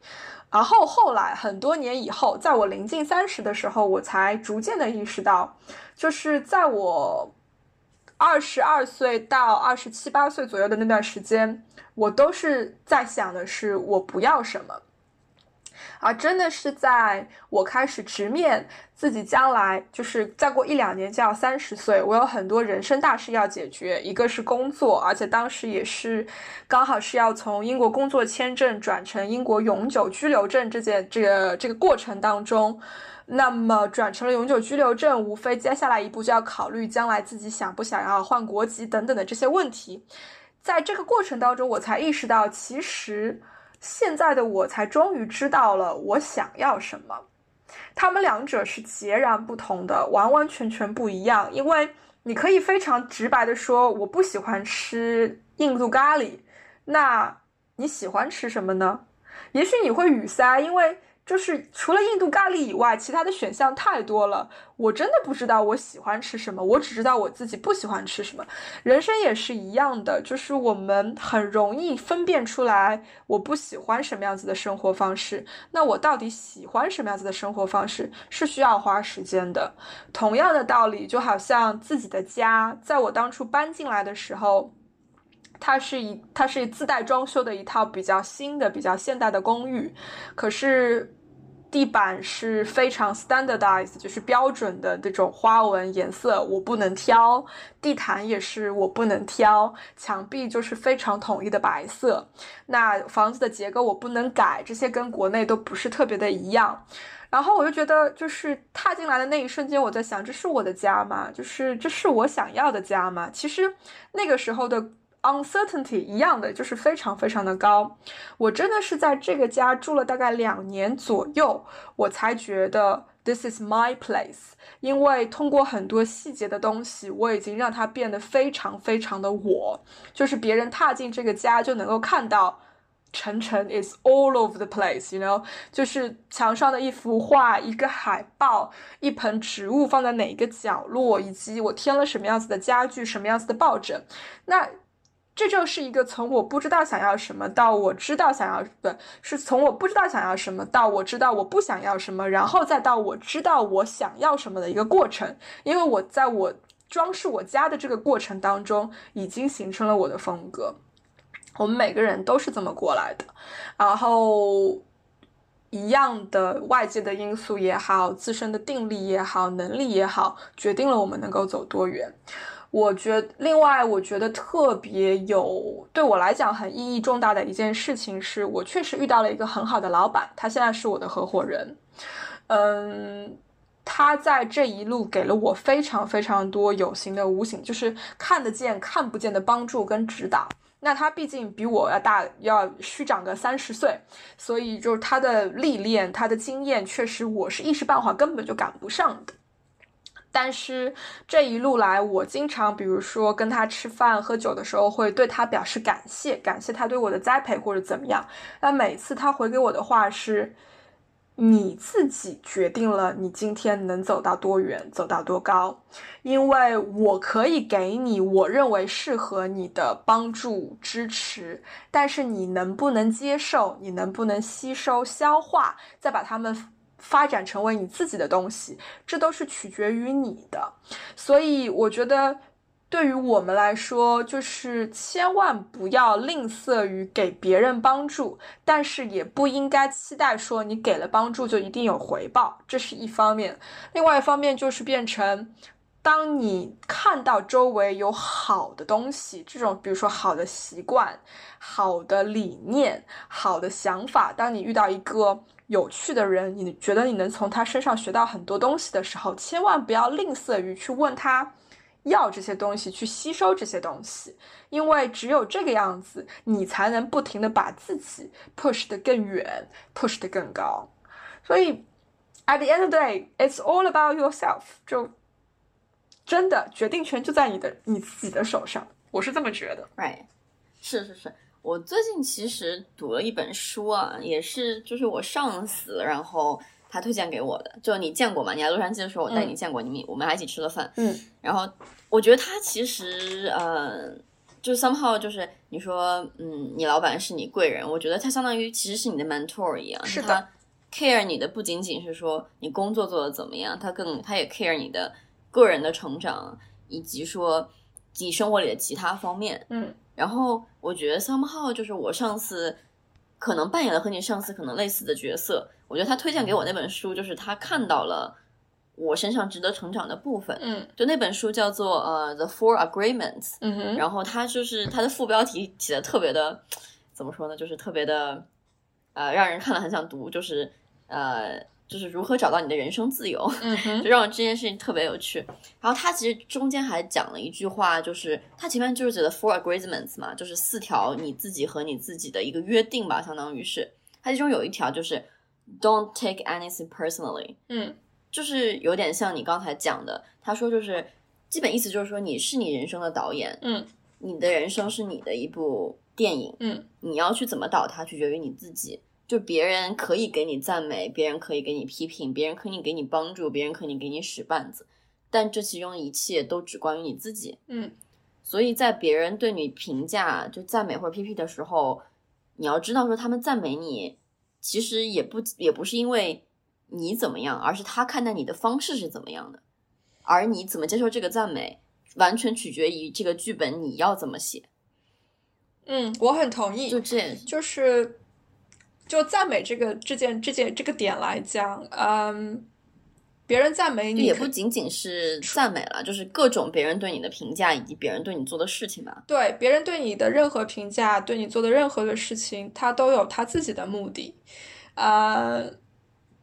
然后后来很多年以后，在我临近三十的时候，我才逐渐的意识到，就是在我。二十二岁到二十七八岁左右的那段时间，我都是在想的是我不要什么，而真的是在我开始直面自己将来，就是再过一两年就要三十岁，我有很多人生大事要解决，一个是工作，而且当时也是刚好是要从英国工作签证转成英国永久居留证这件这个这个过程当中。那么转成了永久居留证，无非接下来一步就要考虑将来自己想不想要换国籍等等的这些问题。在这个过程当中，我才意识到，其实现在的我才终于知道了我想要什么。他们两者是截然不同的，完完全全不一样。因为你可以非常直白的说，我不喜欢吃印度咖喱。那你喜欢吃什么呢？也许你会语塞，因为。就是除了印度咖喱以外，其他的选项太多了。我真的不知道我喜欢吃什么，我只知道我自己不喜欢吃什么。人生也是一样的，就是我们很容易分辨出来我不喜欢什么样子的生活方式。那我到底喜欢什么样子的生活方式，是需要花时间的。同样的道理，就好像自己的家，在我当初搬进来的时候。它是一，它是自带装修的一套比较新的、比较现代的公寓，可是地板是非常 standardized，就是标准的这种花纹颜色，我不能挑；地毯也是我不能挑，墙壁就是非常统一的白色。那房子的结构我不能改，这些跟国内都不是特别的一样。然后我就觉得，就是踏进来的那一瞬间，我在想，这是我的家吗？就是这是我想要的家吗？其实那个时候的 uncertainty 一样的，就是非常非常的高。我真的是在这个家住了大概两年左右，我才觉得 this is my place。因为通过很多细节的东西，我已经让它变得非常非常的我，就是别人踏进这个家就能够看到。晨晨 is all over the place，you know，就是墙上的一幅画、一个海报、一盆植物放在哪一个角落，以及我添了什么样子的家具、什么样子的抱枕。那这就是一个从我不知道想要什么到我知道想要，不是从我不知道想要什么到我知道我不想要什么，然后再到我知道我想要什么的一个过程。因为我在我装饰我家的这个过程当中，已经形成了我的风格。我们每个人都是这么过来的，然后一样的外界的因素也好，自身的定力也好，能力也好，决定了我们能够走多远。我觉得另外，我觉得特别有对我来讲很意义重大的一件事情，是我确实遇到了一个很好的老板，他现在是我的合伙人。嗯，他在这一路给了我非常非常多有形的、无形，就是看得见、看不见的帮助跟指导。那他毕竟比我要大，要虚长个三十岁，所以就是他的历练，他的经验，确实我是一时半会根本就赶不上的。但是这一路来，我经常比如说跟他吃饭喝酒的时候，会对他表示感谢，感谢他对我的栽培或者怎么样。那每次他回给我的话是。你自己决定了你今天能走到多远，走到多高，因为我可以给你我认为适合你的帮助支持，但是你能不能接受，你能不能吸收消化，再把它们发展成为你自己的东西，这都是取决于你的。所以我觉得。对于我们来说，就是千万不要吝啬于给别人帮助，但是也不应该期待说你给了帮助就一定有回报，这是一方面。另外一方面就是变成，当你看到周围有好的东西，这种比如说好的习惯、好的理念、好的想法，当你遇到一个有趣的人，你觉得你能从他身上学到很多东西的时候，千万不要吝啬于去问他。要这些东西去吸收这些东西，因为只有这个样子，你才能不停的把自己 push 得更远，push 得更高。所以，at the end of day，it's all about yourself。就真的决定权就在你的你自己的手上，我是这么觉得。Right，是是是，我最近其实读了一本书啊，也是就是我上司，然后。他推荐给我的，就你见过吗？你来洛杉矶的时候，我带你见过，你们我们还一起吃了饭。嗯，然后我觉得他其实，呃，就 somehow 就是你说，嗯，你老板是你贵人，我觉得他相当于其实是你的 mentor 一样。是的，care 你的不仅仅是说你工作做的怎么样，他更他也 care 你的个人的成长，以及说你生活里的其他方面。嗯，然后我觉得 somehow 就是我上次可能扮演了和你上次可能类似的角色。我觉得他推荐给我那本书，就是他看到了我身上值得成长的部分。嗯，就那本书叫做呃《The Four Agreements》。嗯哼。然后他就是他的副标题写的特别的，怎么说呢？就是特别的，呃，让人看了很想读。就是呃，就是如何找到你的人生自由。嗯。就让我这件事情特别有趣。然后他其实中间还讲了一句话，就是他前面就是写的 Four Agreements 嘛，就是四条你自己和你自己的一个约定吧，相当于是。他其中有一条就是。Don't take anything personally。嗯，就是有点像你刚才讲的，他说就是基本意思就是说你是你人生的导演，嗯，你的人生是你的一部电影，嗯，你要去怎么导它取决于你自己。就别人可以给你赞美，别人可以给你批评，别人可以给你帮助，别人可以给你使绊子，但这其中一切都只关于你自己。嗯，所以在别人对你评价就赞美或者批评的时候，你要知道说他们赞美你。其实也不也不是因为你怎么样，而是他看待你的方式是怎么样的，而你怎么接受这个赞美，完全取决于这个剧本你要怎么写。嗯，我很同意。就这，就是就赞美这个这件这件这个点来讲，嗯。别人赞美你，也不仅仅是赞美了，就是各种别人对你的评价，以及别人对你做的事情吧。对，别人对你的任何评价，对你做的任何的事情，他都有他自己的目的。呃，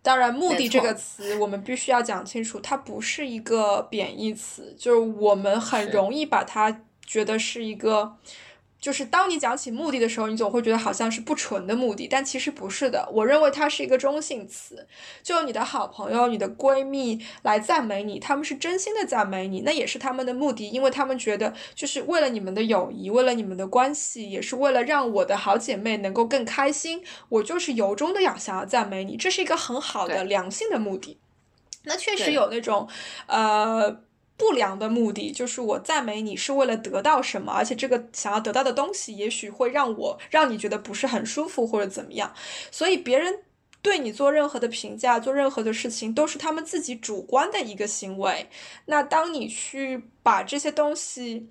当然，目的这个词我们必须要讲清楚，它不是一个贬义词，就是我们很容易把它觉得是一个。就是当你讲起目的的时候，你总会觉得好像是不纯的目的，但其实不是的。我认为它是一个中性词。就你的好朋友、你的闺蜜来赞美你，他们是真心的赞美你，那也是他们的目的，因为他们觉得就是为了你们的友谊，为了你们的关系，也是为了让我的好姐妹能够更开心。我就是由衷的要想要赞美你，这是一个很好的良性的目的。那确实有那种，呃。不良的目的就是我赞美你是为了得到什么，而且这个想要得到的东西也许会让我让你觉得不是很舒服或者怎么样，所以别人对你做任何的评价、做任何的事情都是他们自己主观的一个行为。那当你去把这些东西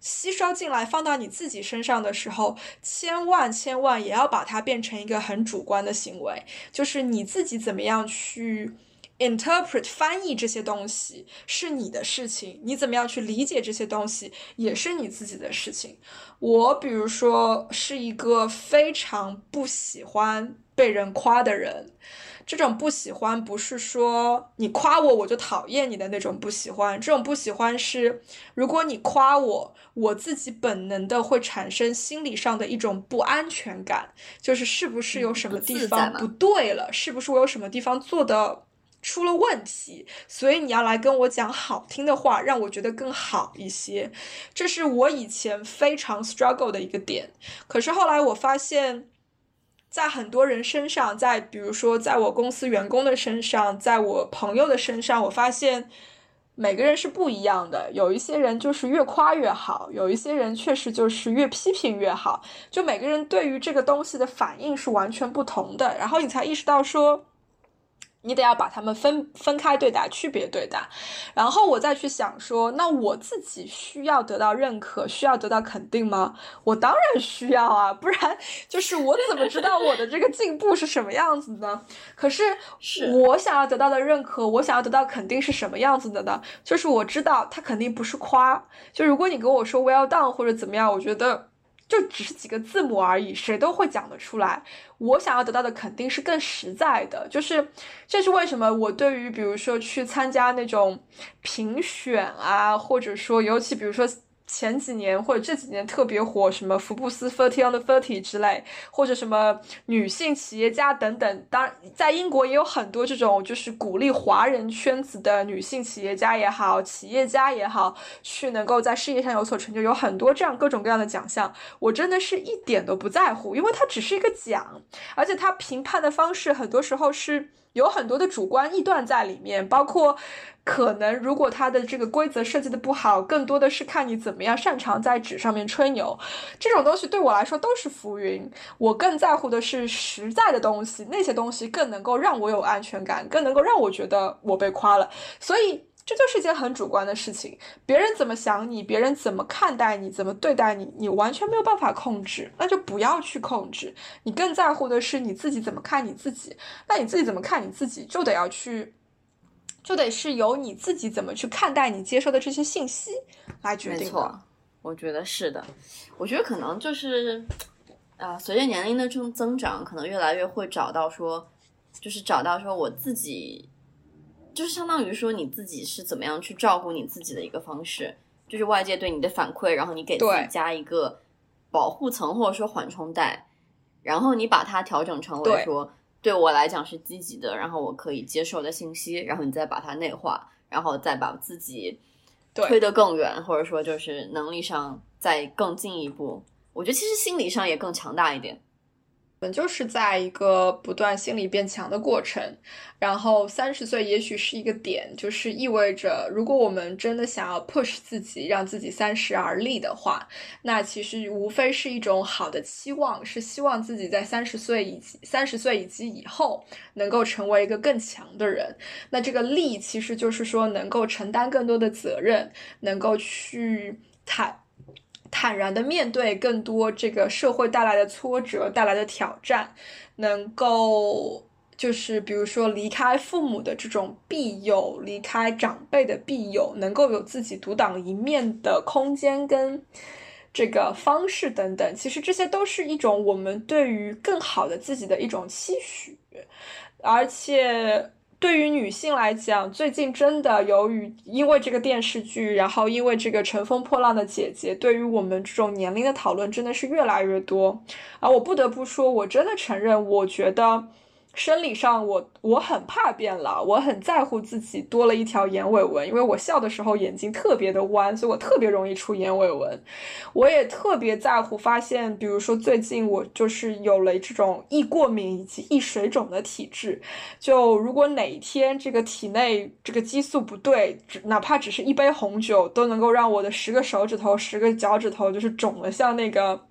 吸收进来放到你自己身上的时候，千万千万也要把它变成一个很主观的行为，就是你自己怎么样去。Interpret 翻译这些东西是你的事情，你怎么样去理解这些东西也是你自己的事情。我比如说是一个非常不喜欢被人夸的人，这种不喜欢不是说你夸我我就讨厌你的那种不喜欢，这种不喜欢是如果你夸我，我自己本能的会产生心理上的一种不安全感，就是是不是有什么地方不对了，是不是我有什么地方做的。出了问题，所以你要来跟我讲好听的话，让我觉得更好一些。这是我以前非常 struggle 的一个点。可是后来我发现，在很多人身上，在比如说在我公司员工的身上，在我朋友的身上，我发现每个人是不一样的。有一些人就是越夸越好，有一些人确实就是越批评越好。就每个人对于这个东西的反应是完全不同的。然后你才意识到说。你得要把他们分分开对待，区别对待，然后我再去想说，那我自己需要得到认可，需要得到肯定吗？我当然需要啊，不然就是我怎么知道我的这个进步是什么样子呢？可是我想要得到的认可，我想要得到肯定是什么样子的呢？就是我知道他肯定不是夸，就如果你跟我说 well done 或者怎么样，我觉得。就只是几个字母而已，谁都会讲得出来。我想要得到的肯定是更实在的，就是这是为什么我对于比如说去参加那种评选啊，或者说尤其比如说。前几年或者这几年特别火，什么福布斯 thirty on the thirty 之类，或者什么女性企业家等等。当然，在英国也有很多这种，就是鼓励华人圈子的女性企业家也好，企业家也好，去能够在事业上有所成就。有很多这样各种各样的奖项，我真的是一点都不在乎，因为它只是一个奖，而且它评判的方式很多时候是。有很多的主观臆断在里面，包括可能如果它的这个规则设计的不好，更多的是看你怎么样擅长在纸上面吹牛。这种东西对我来说都是浮云，我更在乎的是实在的东西，那些东西更能够让我有安全感，更能够让我觉得我被夸了。所以这就是一件很主观的事情，别人怎么想你，别人怎么看待你，怎么对待你，你完全没有办法控制，那就不要去控制。你更在乎的是你自己怎么看你自己，那你自己怎么看你自己，就得要去，就得是由你自己怎么去看待你接收的这些信息来决定。没错，我觉得是的。我觉得可能就是，啊，随着年龄的增增长，可能越来越会找到说，就是找到说我自己。就是相当于说你自己是怎么样去照顾你自己的一个方式，就是外界对你的反馈，然后你给自己加一个保护层或者说缓冲带，然后你把它调整成为说对我来讲是积极的，然后我可以接受的信息，然后你再把它内化，然后再把自己推得更远，或者说就是能力上再更进一步，我觉得其实心理上也更强大一点。就是在一个不断心理变强的过程，然后三十岁也许是一个点，就是意味着如果我们真的想要 push 自己，让自己三十而立的话，那其实无非是一种好的期望，是希望自己在三十岁以及三十岁以及以后能够成为一个更强的人。那这个立其实就是说能够承担更多的责任，能够去坦。坦然的面对更多这个社会带来的挫折带来的挑战，能够就是比如说离开父母的这种庇佑，离开长辈的庇佑，能够有自己独当一面的空间跟这个方式等等，其实这些都是一种我们对于更好的自己的一种期许。而且。对于女性来讲，最近真的由于因为这个电视剧，然后因为这个乘风破浪的姐姐，对于我们这种年龄的讨论真的是越来越多。啊我不得不说，我真的承认，我觉得。生理上，我我很怕变老，我很在乎自己多了一条眼尾纹，因为我笑的时候眼睛特别的弯，所以我特别容易出眼尾纹。我也特别在乎发现，比如说最近我就是有了这种易过敏以及易水肿的体质，就如果哪一天这个体内这个激素不对，哪怕只是一杯红酒，都能够让我的十个手指头、十个脚趾头就是肿的，像那个。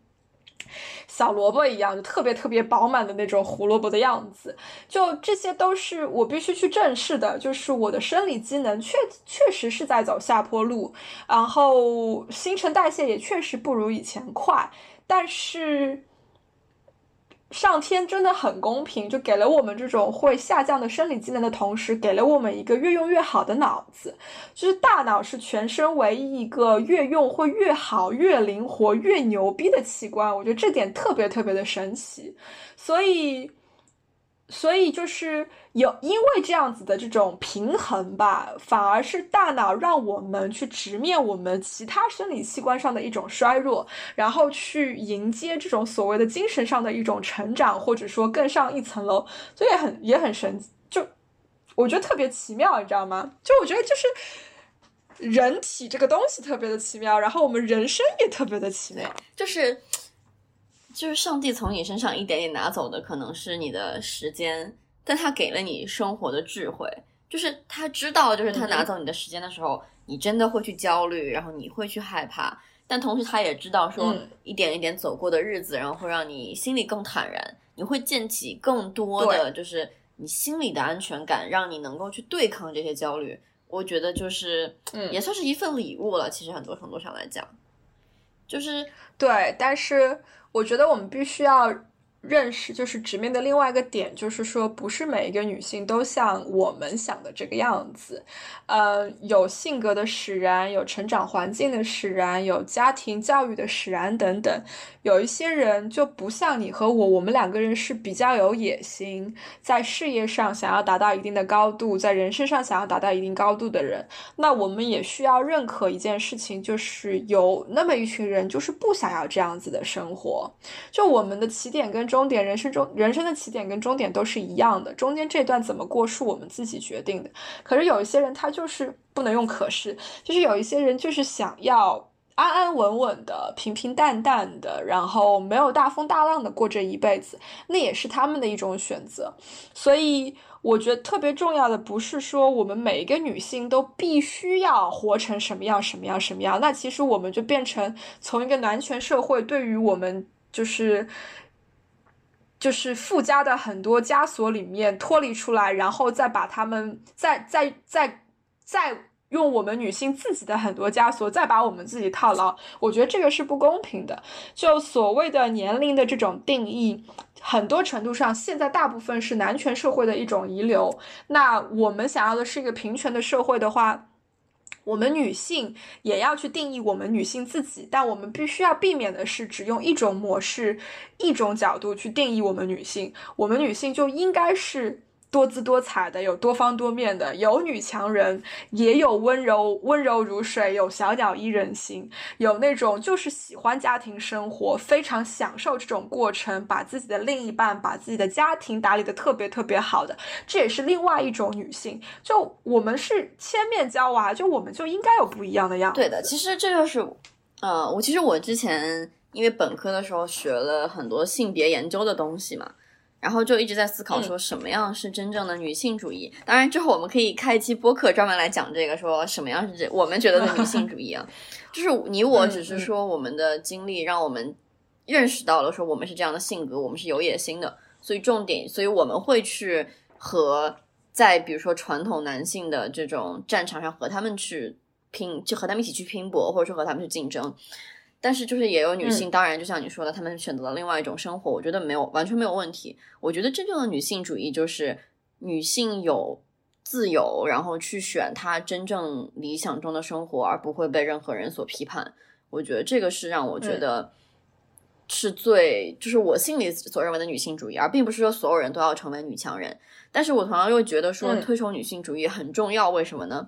小萝卜一样，就特别特别饱满的那种胡萝卜的样子，就这些都是我必须去正视的。就是我的生理机能确确实是在走下坡路，然后新陈代谢也确实不如以前快，但是。上天真的很公平，就给了我们这种会下降的生理机能的同时，给了我们一个越用越好的脑子。就是大脑是全身唯一一个越用会越好、越灵活、越牛逼的器官。我觉得这点特别特别的神奇，所以。所以就是有因为这样子的这种平衡吧，反而是大脑让我们去直面我们其他生理器官上的一种衰弱，然后去迎接这种所谓的精神上的一种成长，或者说更上一层楼，所以也很也很神，就我觉得特别奇妙，你知道吗？就我觉得就是人体这个东西特别的奇妙，然后我们人生也特别的奇妙，就是。就是上帝从你身上一点点拿走的，可能是你的时间，但他给了你生活的智慧。就是他知道，就是他拿走你的时间的时候，你真的会去焦虑，然后你会去害怕。但同时，他也知道说，一点一点走过的日子，然后会让你心里更坦然，你会建起更多的，就是你心里的安全感，让你能够去对抗这些焦虑。我觉得就是，嗯，也算是一份礼物了。其实很多程度上来讲，就是对，但是。我觉得我们必须要。认识就是直面的另外一个点，就是说不是每一个女性都像我们想的这个样子，呃，有性格的使然，有成长环境的使然，有家庭教育的使然等等。有一些人就不像你和我，我们两个人是比较有野心，在事业上想要达到一定的高度，在人生上想要达到一定高度的人。那我们也需要认可一件事情，就是有那么一群人，就是不想要这样子的生活。就我们的起点跟。终点，人生中人生的起点跟终点都是一样的，中间这段怎么过是我们自己决定的。可是有一些人他就是不能用可是，就是有一些人就是想要安安稳稳的、平平淡淡的，然后没有大风大浪的过这一辈子，那也是他们的一种选择。所以我觉得特别重要的不是说我们每一个女性都必须要活成什么样什么样什么样，那其实我们就变成从一个男权社会对于我们就是。就是附加的很多枷锁里面脱离出来，然后再把他们再再再再用我们女性自己的很多枷锁，再把我们自己套牢。我觉得这个是不公平的。就所谓的年龄的这种定义，很多程度上现在大部分是男权社会的一种遗留。那我们想要的是一个平权的社会的话。我们女性也要去定义我们女性自己，但我们必须要避免的是只用一种模式、一种角度去定义我们女性。我们女性就应该是。多姿多彩的，有多方多面的，有女强人，也有温柔温柔如水，有小鸟依人心，有那种就是喜欢家庭生活，非常享受这种过程，把自己的另一半，把自己的家庭打理的特别特别好的，这也是另外一种女性。就我们是千面娇娃，就我们就应该有不一样的样。对的，其实这就是，呃，我其实我之前因为本科的时候学了很多性别研究的东西嘛。然后就一直在思考说什么样是真正的女性主义。当然之后我们可以开一期播客专门来讲这个，说什么样是这我们觉得的女性主义啊。就是你我只是说我们的经历让我们认识到了说我们是这样的性格，我们是有野心的。所以重点，所以我们会去和在比如说传统男性的这种战场上和他们去拼，就和他们一起去拼搏，或者说和他们去竞争。但是就是也有女性，当然就像你说的，她们选择了另外一种生活，我觉得没有完全没有问题。我觉得真正的女性主义就是女性有自由，然后去选她真正理想中的生活，而不会被任何人所批判。我觉得这个是让我觉得是最就是我心里所认为的女性主义，而并不是说所有人都要成为女强人。但是我同样又觉得说推崇女性主义很重要，为什么呢？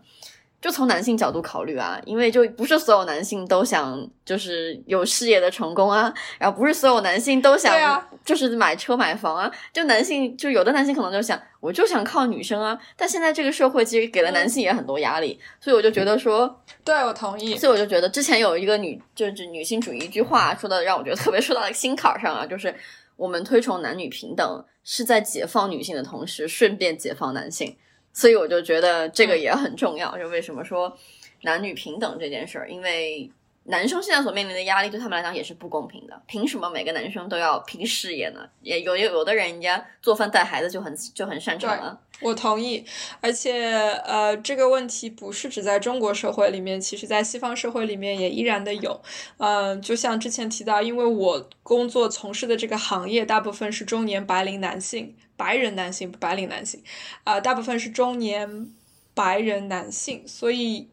就从男性角度考虑啊，因为就不是所有男性都想就是有事业的成功啊，然后不是所有男性都想就是买车买房啊，就男性就有的男性可能就想我就想靠女生啊，但现在这个社会其实给了男性也很多压力，所以我就觉得说，对我同意，所以我就觉得之前有一个女就是女性主义一句话说的让我觉得特别说到心坎上啊，就是我们推崇男女平等是在解放女性的同时顺便解放男性。所以我就觉得这个也很重要，就为什么说男女平等这件事儿，因为男生现在所面临的压力对他们来讲也是不公平的。凭什么每个男生都要拼事业呢？也有有有的人人家做饭带孩子就很就很擅长了。我同意，而且呃，这个问题不是只在中国社会里面，其实在西方社会里面也依然的有。嗯，就像之前提到，因为我工作从事的这个行业大部分是中年白领男性。白人男性，白领男性，啊，大部分是中年白人男性，所以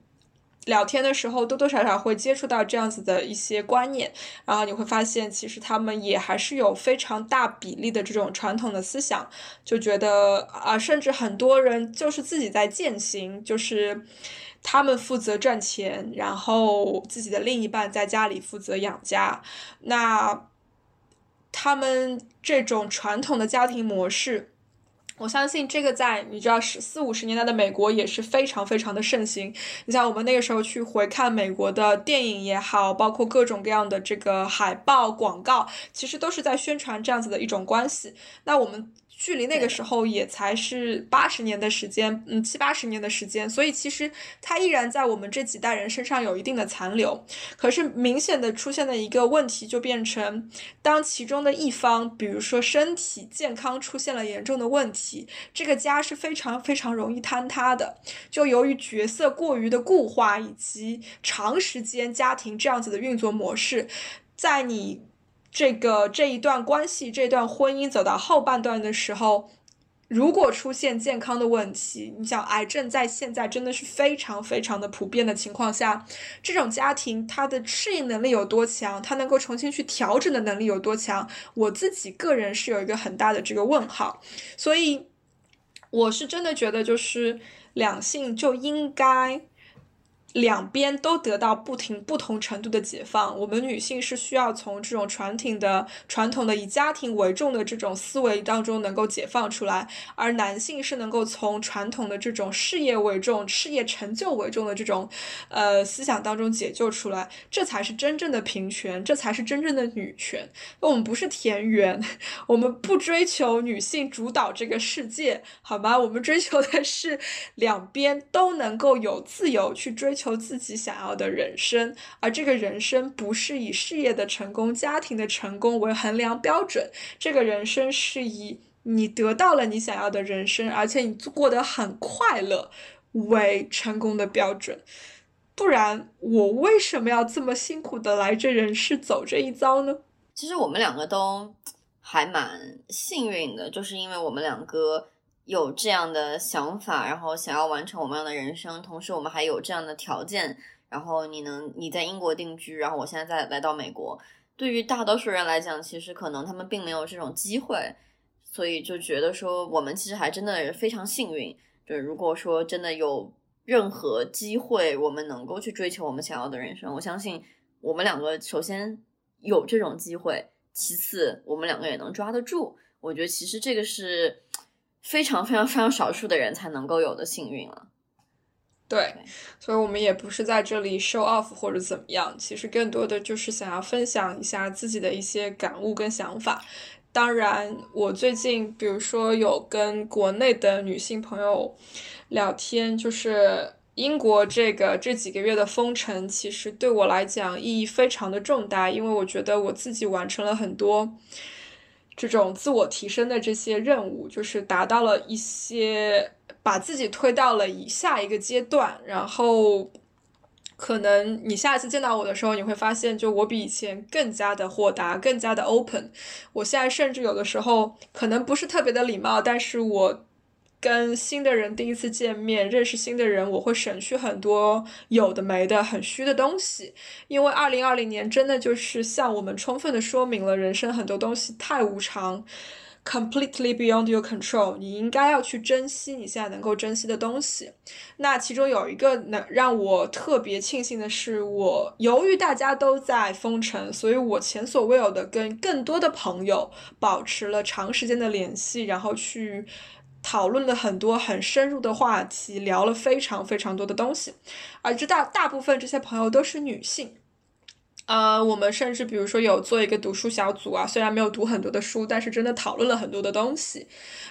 聊天的时候多多少少会接触到这样子的一些观念，然后你会发现，其实他们也还是有非常大比例的这种传统的思想，就觉得啊，甚至很多人就是自己在践行，就是他们负责赚钱，然后自己的另一半在家里负责养家，那。他们这种传统的家庭模式，我相信这个在你知道十四五十年代的美国也是非常非常的盛行。你像我们那个时候去回看美国的电影也好，包括各种各样的这个海报广告，其实都是在宣传这样子的一种关系。那我们。距离那个时候也才是八十年的时间，嗯，七八十年的时间，所以其实它依然在我们这几代人身上有一定的残留。可是明显的出现的一个问题就变成，当其中的一方，比如说身体健康出现了严重的问题，这个家是非常非常容易坍塌的。就由于角色过于的固化，以及长时间家庭这样子的运作模式，在你。这个这一段关系，这段婚姻走到后半段的时候，如果出现健康的问题，你想癌症在现在真的是非常非常的普遍的情况下，这种家庭它的适应能力有多强，它能够重新去调整的能力有多强，我自己个人是有一个很大的这个问号，所以我是真的觉得就是两性就应该。两边都得到不停不同程度的解放。我们女性是需要从这种传统的、传统的以家庭为重的这种思维当中能够解放出来，而男性是能够从传统的这种事业为重、事业成就为重的这种，呃思想当中解救出来。这才是真正的平权，这才是真正的女权。我们不是田园，我们不追求女性主导这个世界，好吗？我们追求的是两边都能够有自由去追求。求自己想要的人生，而这个人生不是以事业的成功、家庭的成功为衡量标准，这个人生是以你得到了你想要的人生，而且你过得很快乐为成功的标准。不然，我为什么要这么辛苦的来这人世走这一遭呢？其实我们两个都还蛮幸运的，就是因为我们两个。有这样的想法，然后想要完成我们样的人生，同时我们还有这样的条件，然后你能你在英国定居，然后我现在再来到美国，对于大多数人来讲，其实可能他们并没有这种机会，所以就觉得说我们其实还真的非常幸运。就如果说真的有任何机会，我们能够去追求我们想要的人生，我相信我们两个首先有这种机会，其次我们两个也能抓得住。我觉得其实这个是。非常非常非常少数的人才能够有的幸运了，对，所以我们也不是在这里 show off 或者怎么样，其实更多的就是想要分享一下自己的一些感悟跟想法。当然，我最近比如说有跟国内的女性朋友聊天，就是英国这个这几个月的封城，其实对我来讲意义非常的重大，因为我觉得我自己完成了很多。这种自我提升的这些任务，就是达到了一些，把自己推到了以下一个阶段。然后，可能你下一次见到我的时候，你会发现，就我比以前更加的豁达，更加的 open。我现在甚至有的时候可能不是特别的礼貌，但是我跟新的人第一次见面，认识新的人，我会省去很多有的没的、很虚的东西。因为二零二零年真的就是向我们充分的说明了人生很多东西太无常。Completely beyond your control，你应该要去珍惜你现在能够珍惜的东西。那其中有一个能让我特别庆幸的是，我由于大家都在封城，所以我前所未有的跟更多的朋友保持了长时间的联系，然后去讨论了很多很深入的话题，聊了非常非常多的东西。而这大大部分这些朋友都是女性。呃，我们甚至比如说有做一个读书小组啊，虽然没有读很多的书，但是真的讨论了很多的东西。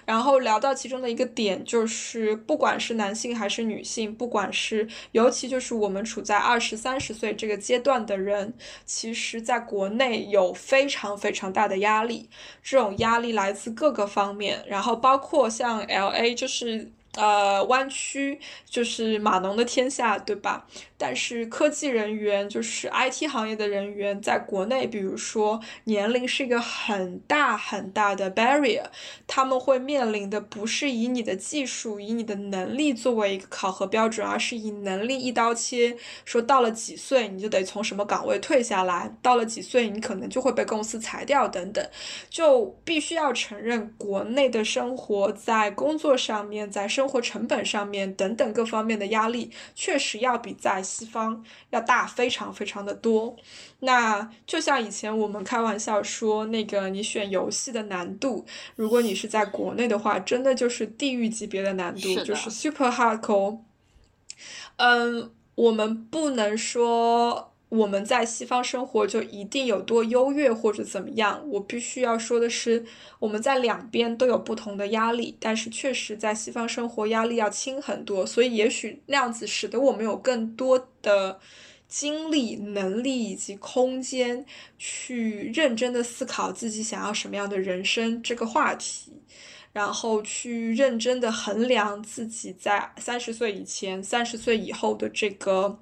然后聊到其中的一个点，就是不管是男性还是女性，不管是尤其就是我们处在二十三十岁这个阶段的人，其实在国内有非常非常大的压力。这种压力来自各个方面，然后包括像 L A 就是。呃，湾区就是码农的天下，对吧？但是科技人员，就是 IT 行业的人员，在国内，比如说年龄是一个很大很大的 barrier，他们会面临的不是以你的技术、以你的能力作为一个考核标准，而是以能力一刀切，说到了几岁你就得从什么岗位退下来，到了几岁你可能就会被公司裁掉等等，就必须要承认，国内的生活在工作上面，在生生活成本上面等等各方面的压力，确实要比在西方要大非常非常的多。那就像以前我们开玩笑说，那个你选游戏的难度，如果你是在国内的话，真的就是地狱级别的难度，就是 super hardcore。嗯，我们不能说。我们在西方生活就一定有多优越或者怎么样？我必须要说的是，我们在两边都有不同的压力，但是确实在西方生活压力要轻很多，所以也许那样子使得我们有更多的精力、能力以及空间去认真的思考自己想要什么样的人生这个话题，然后去认真的衡量自己在三十岁以前、三十岁以后的这个。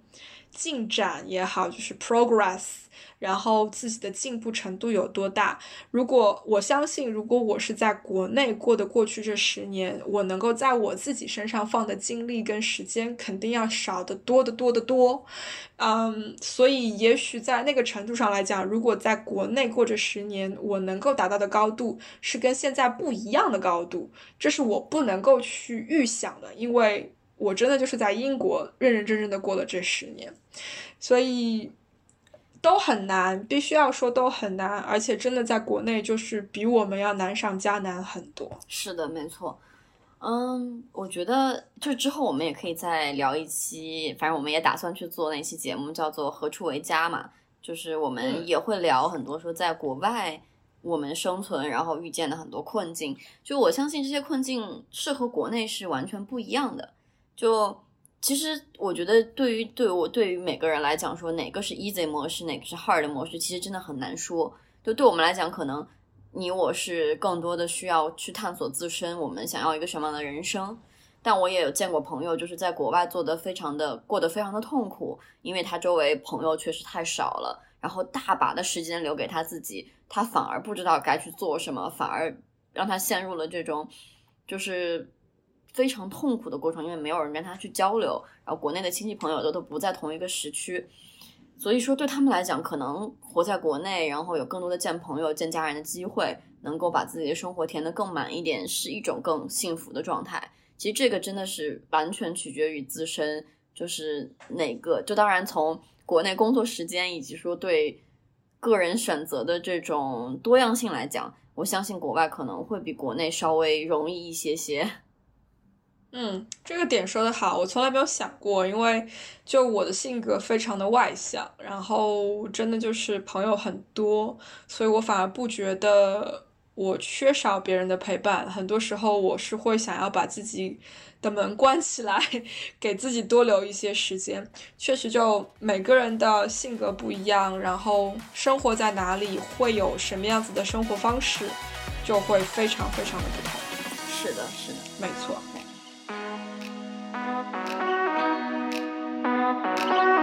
进展也好，就是 progress，然后自己的进步程度有多大？如果我相信，如果我是在国内过的过去这十年，我能够在我自己身上放的精力跟时间，肯定要少得多得多得多。嗯，所以也许在那个程度上来讲，如果在国内过这十年，我能够达到的高度是跟现在不一样的高度，这是我不能够去预想的，因为。我真的就是在英国认认真真的过了这十年，所以都很难，必须要说都很难，而且真的在国内就是比我们要难上加难很多。是的，没错。嗯，我觉得就之后我们也可以再聊一期，反正我们也打算去做那期节目，叫做“何处为家”嘛，就是我们也会聊很多说在国外我们生存，然后遇见的很多困境。就我相信这些困境是和国内是完全不一样的。就其实，我觉得对于对我对于每个人来讲，说哪个是 easy 模式，哪个是 hard 模式，其实真的很难说。就对我们来讲，可能你我是更多的需要去探索自身，我们想要一个什么样的人生。但我也有见过朋友，就是在国外做的非常的过得非常的痛苦，因为他周围朋友确实太少了，然后大把的时间留给他自己，他反而不知道该去做什么，反而让他陷入了这种就是。非常痛苦的过程，因为没有人跟他去交流，然后国内的亲戚朋友都都不在同一个时区，所以说对他们来讲，可能活在国内，然后有更多的见朋友、见家人的机会，能够把自己的生活填得更满一点，是一种更幸福的状态。其实这个真的是完全取决于自身，就是哪个，就当然从国内工作时间以及说对个人选择的这种多样性来讲，我相信国外可能会比国内稍微容易一些些。嗯，这个点说的好，我从来没有想过，因为就我的性格非常的外向，然后真的就是朋友很多，所以我反而不觉得我缺少别人的陪伴。很多时候我是会想要把自己的门关起来，给自己多留一些时间。确实，就每个人的性格不一样，然后生活在哪里，会有什么样子的生活方式，就会非常非常的不同。是的，是的，没错。Thank you.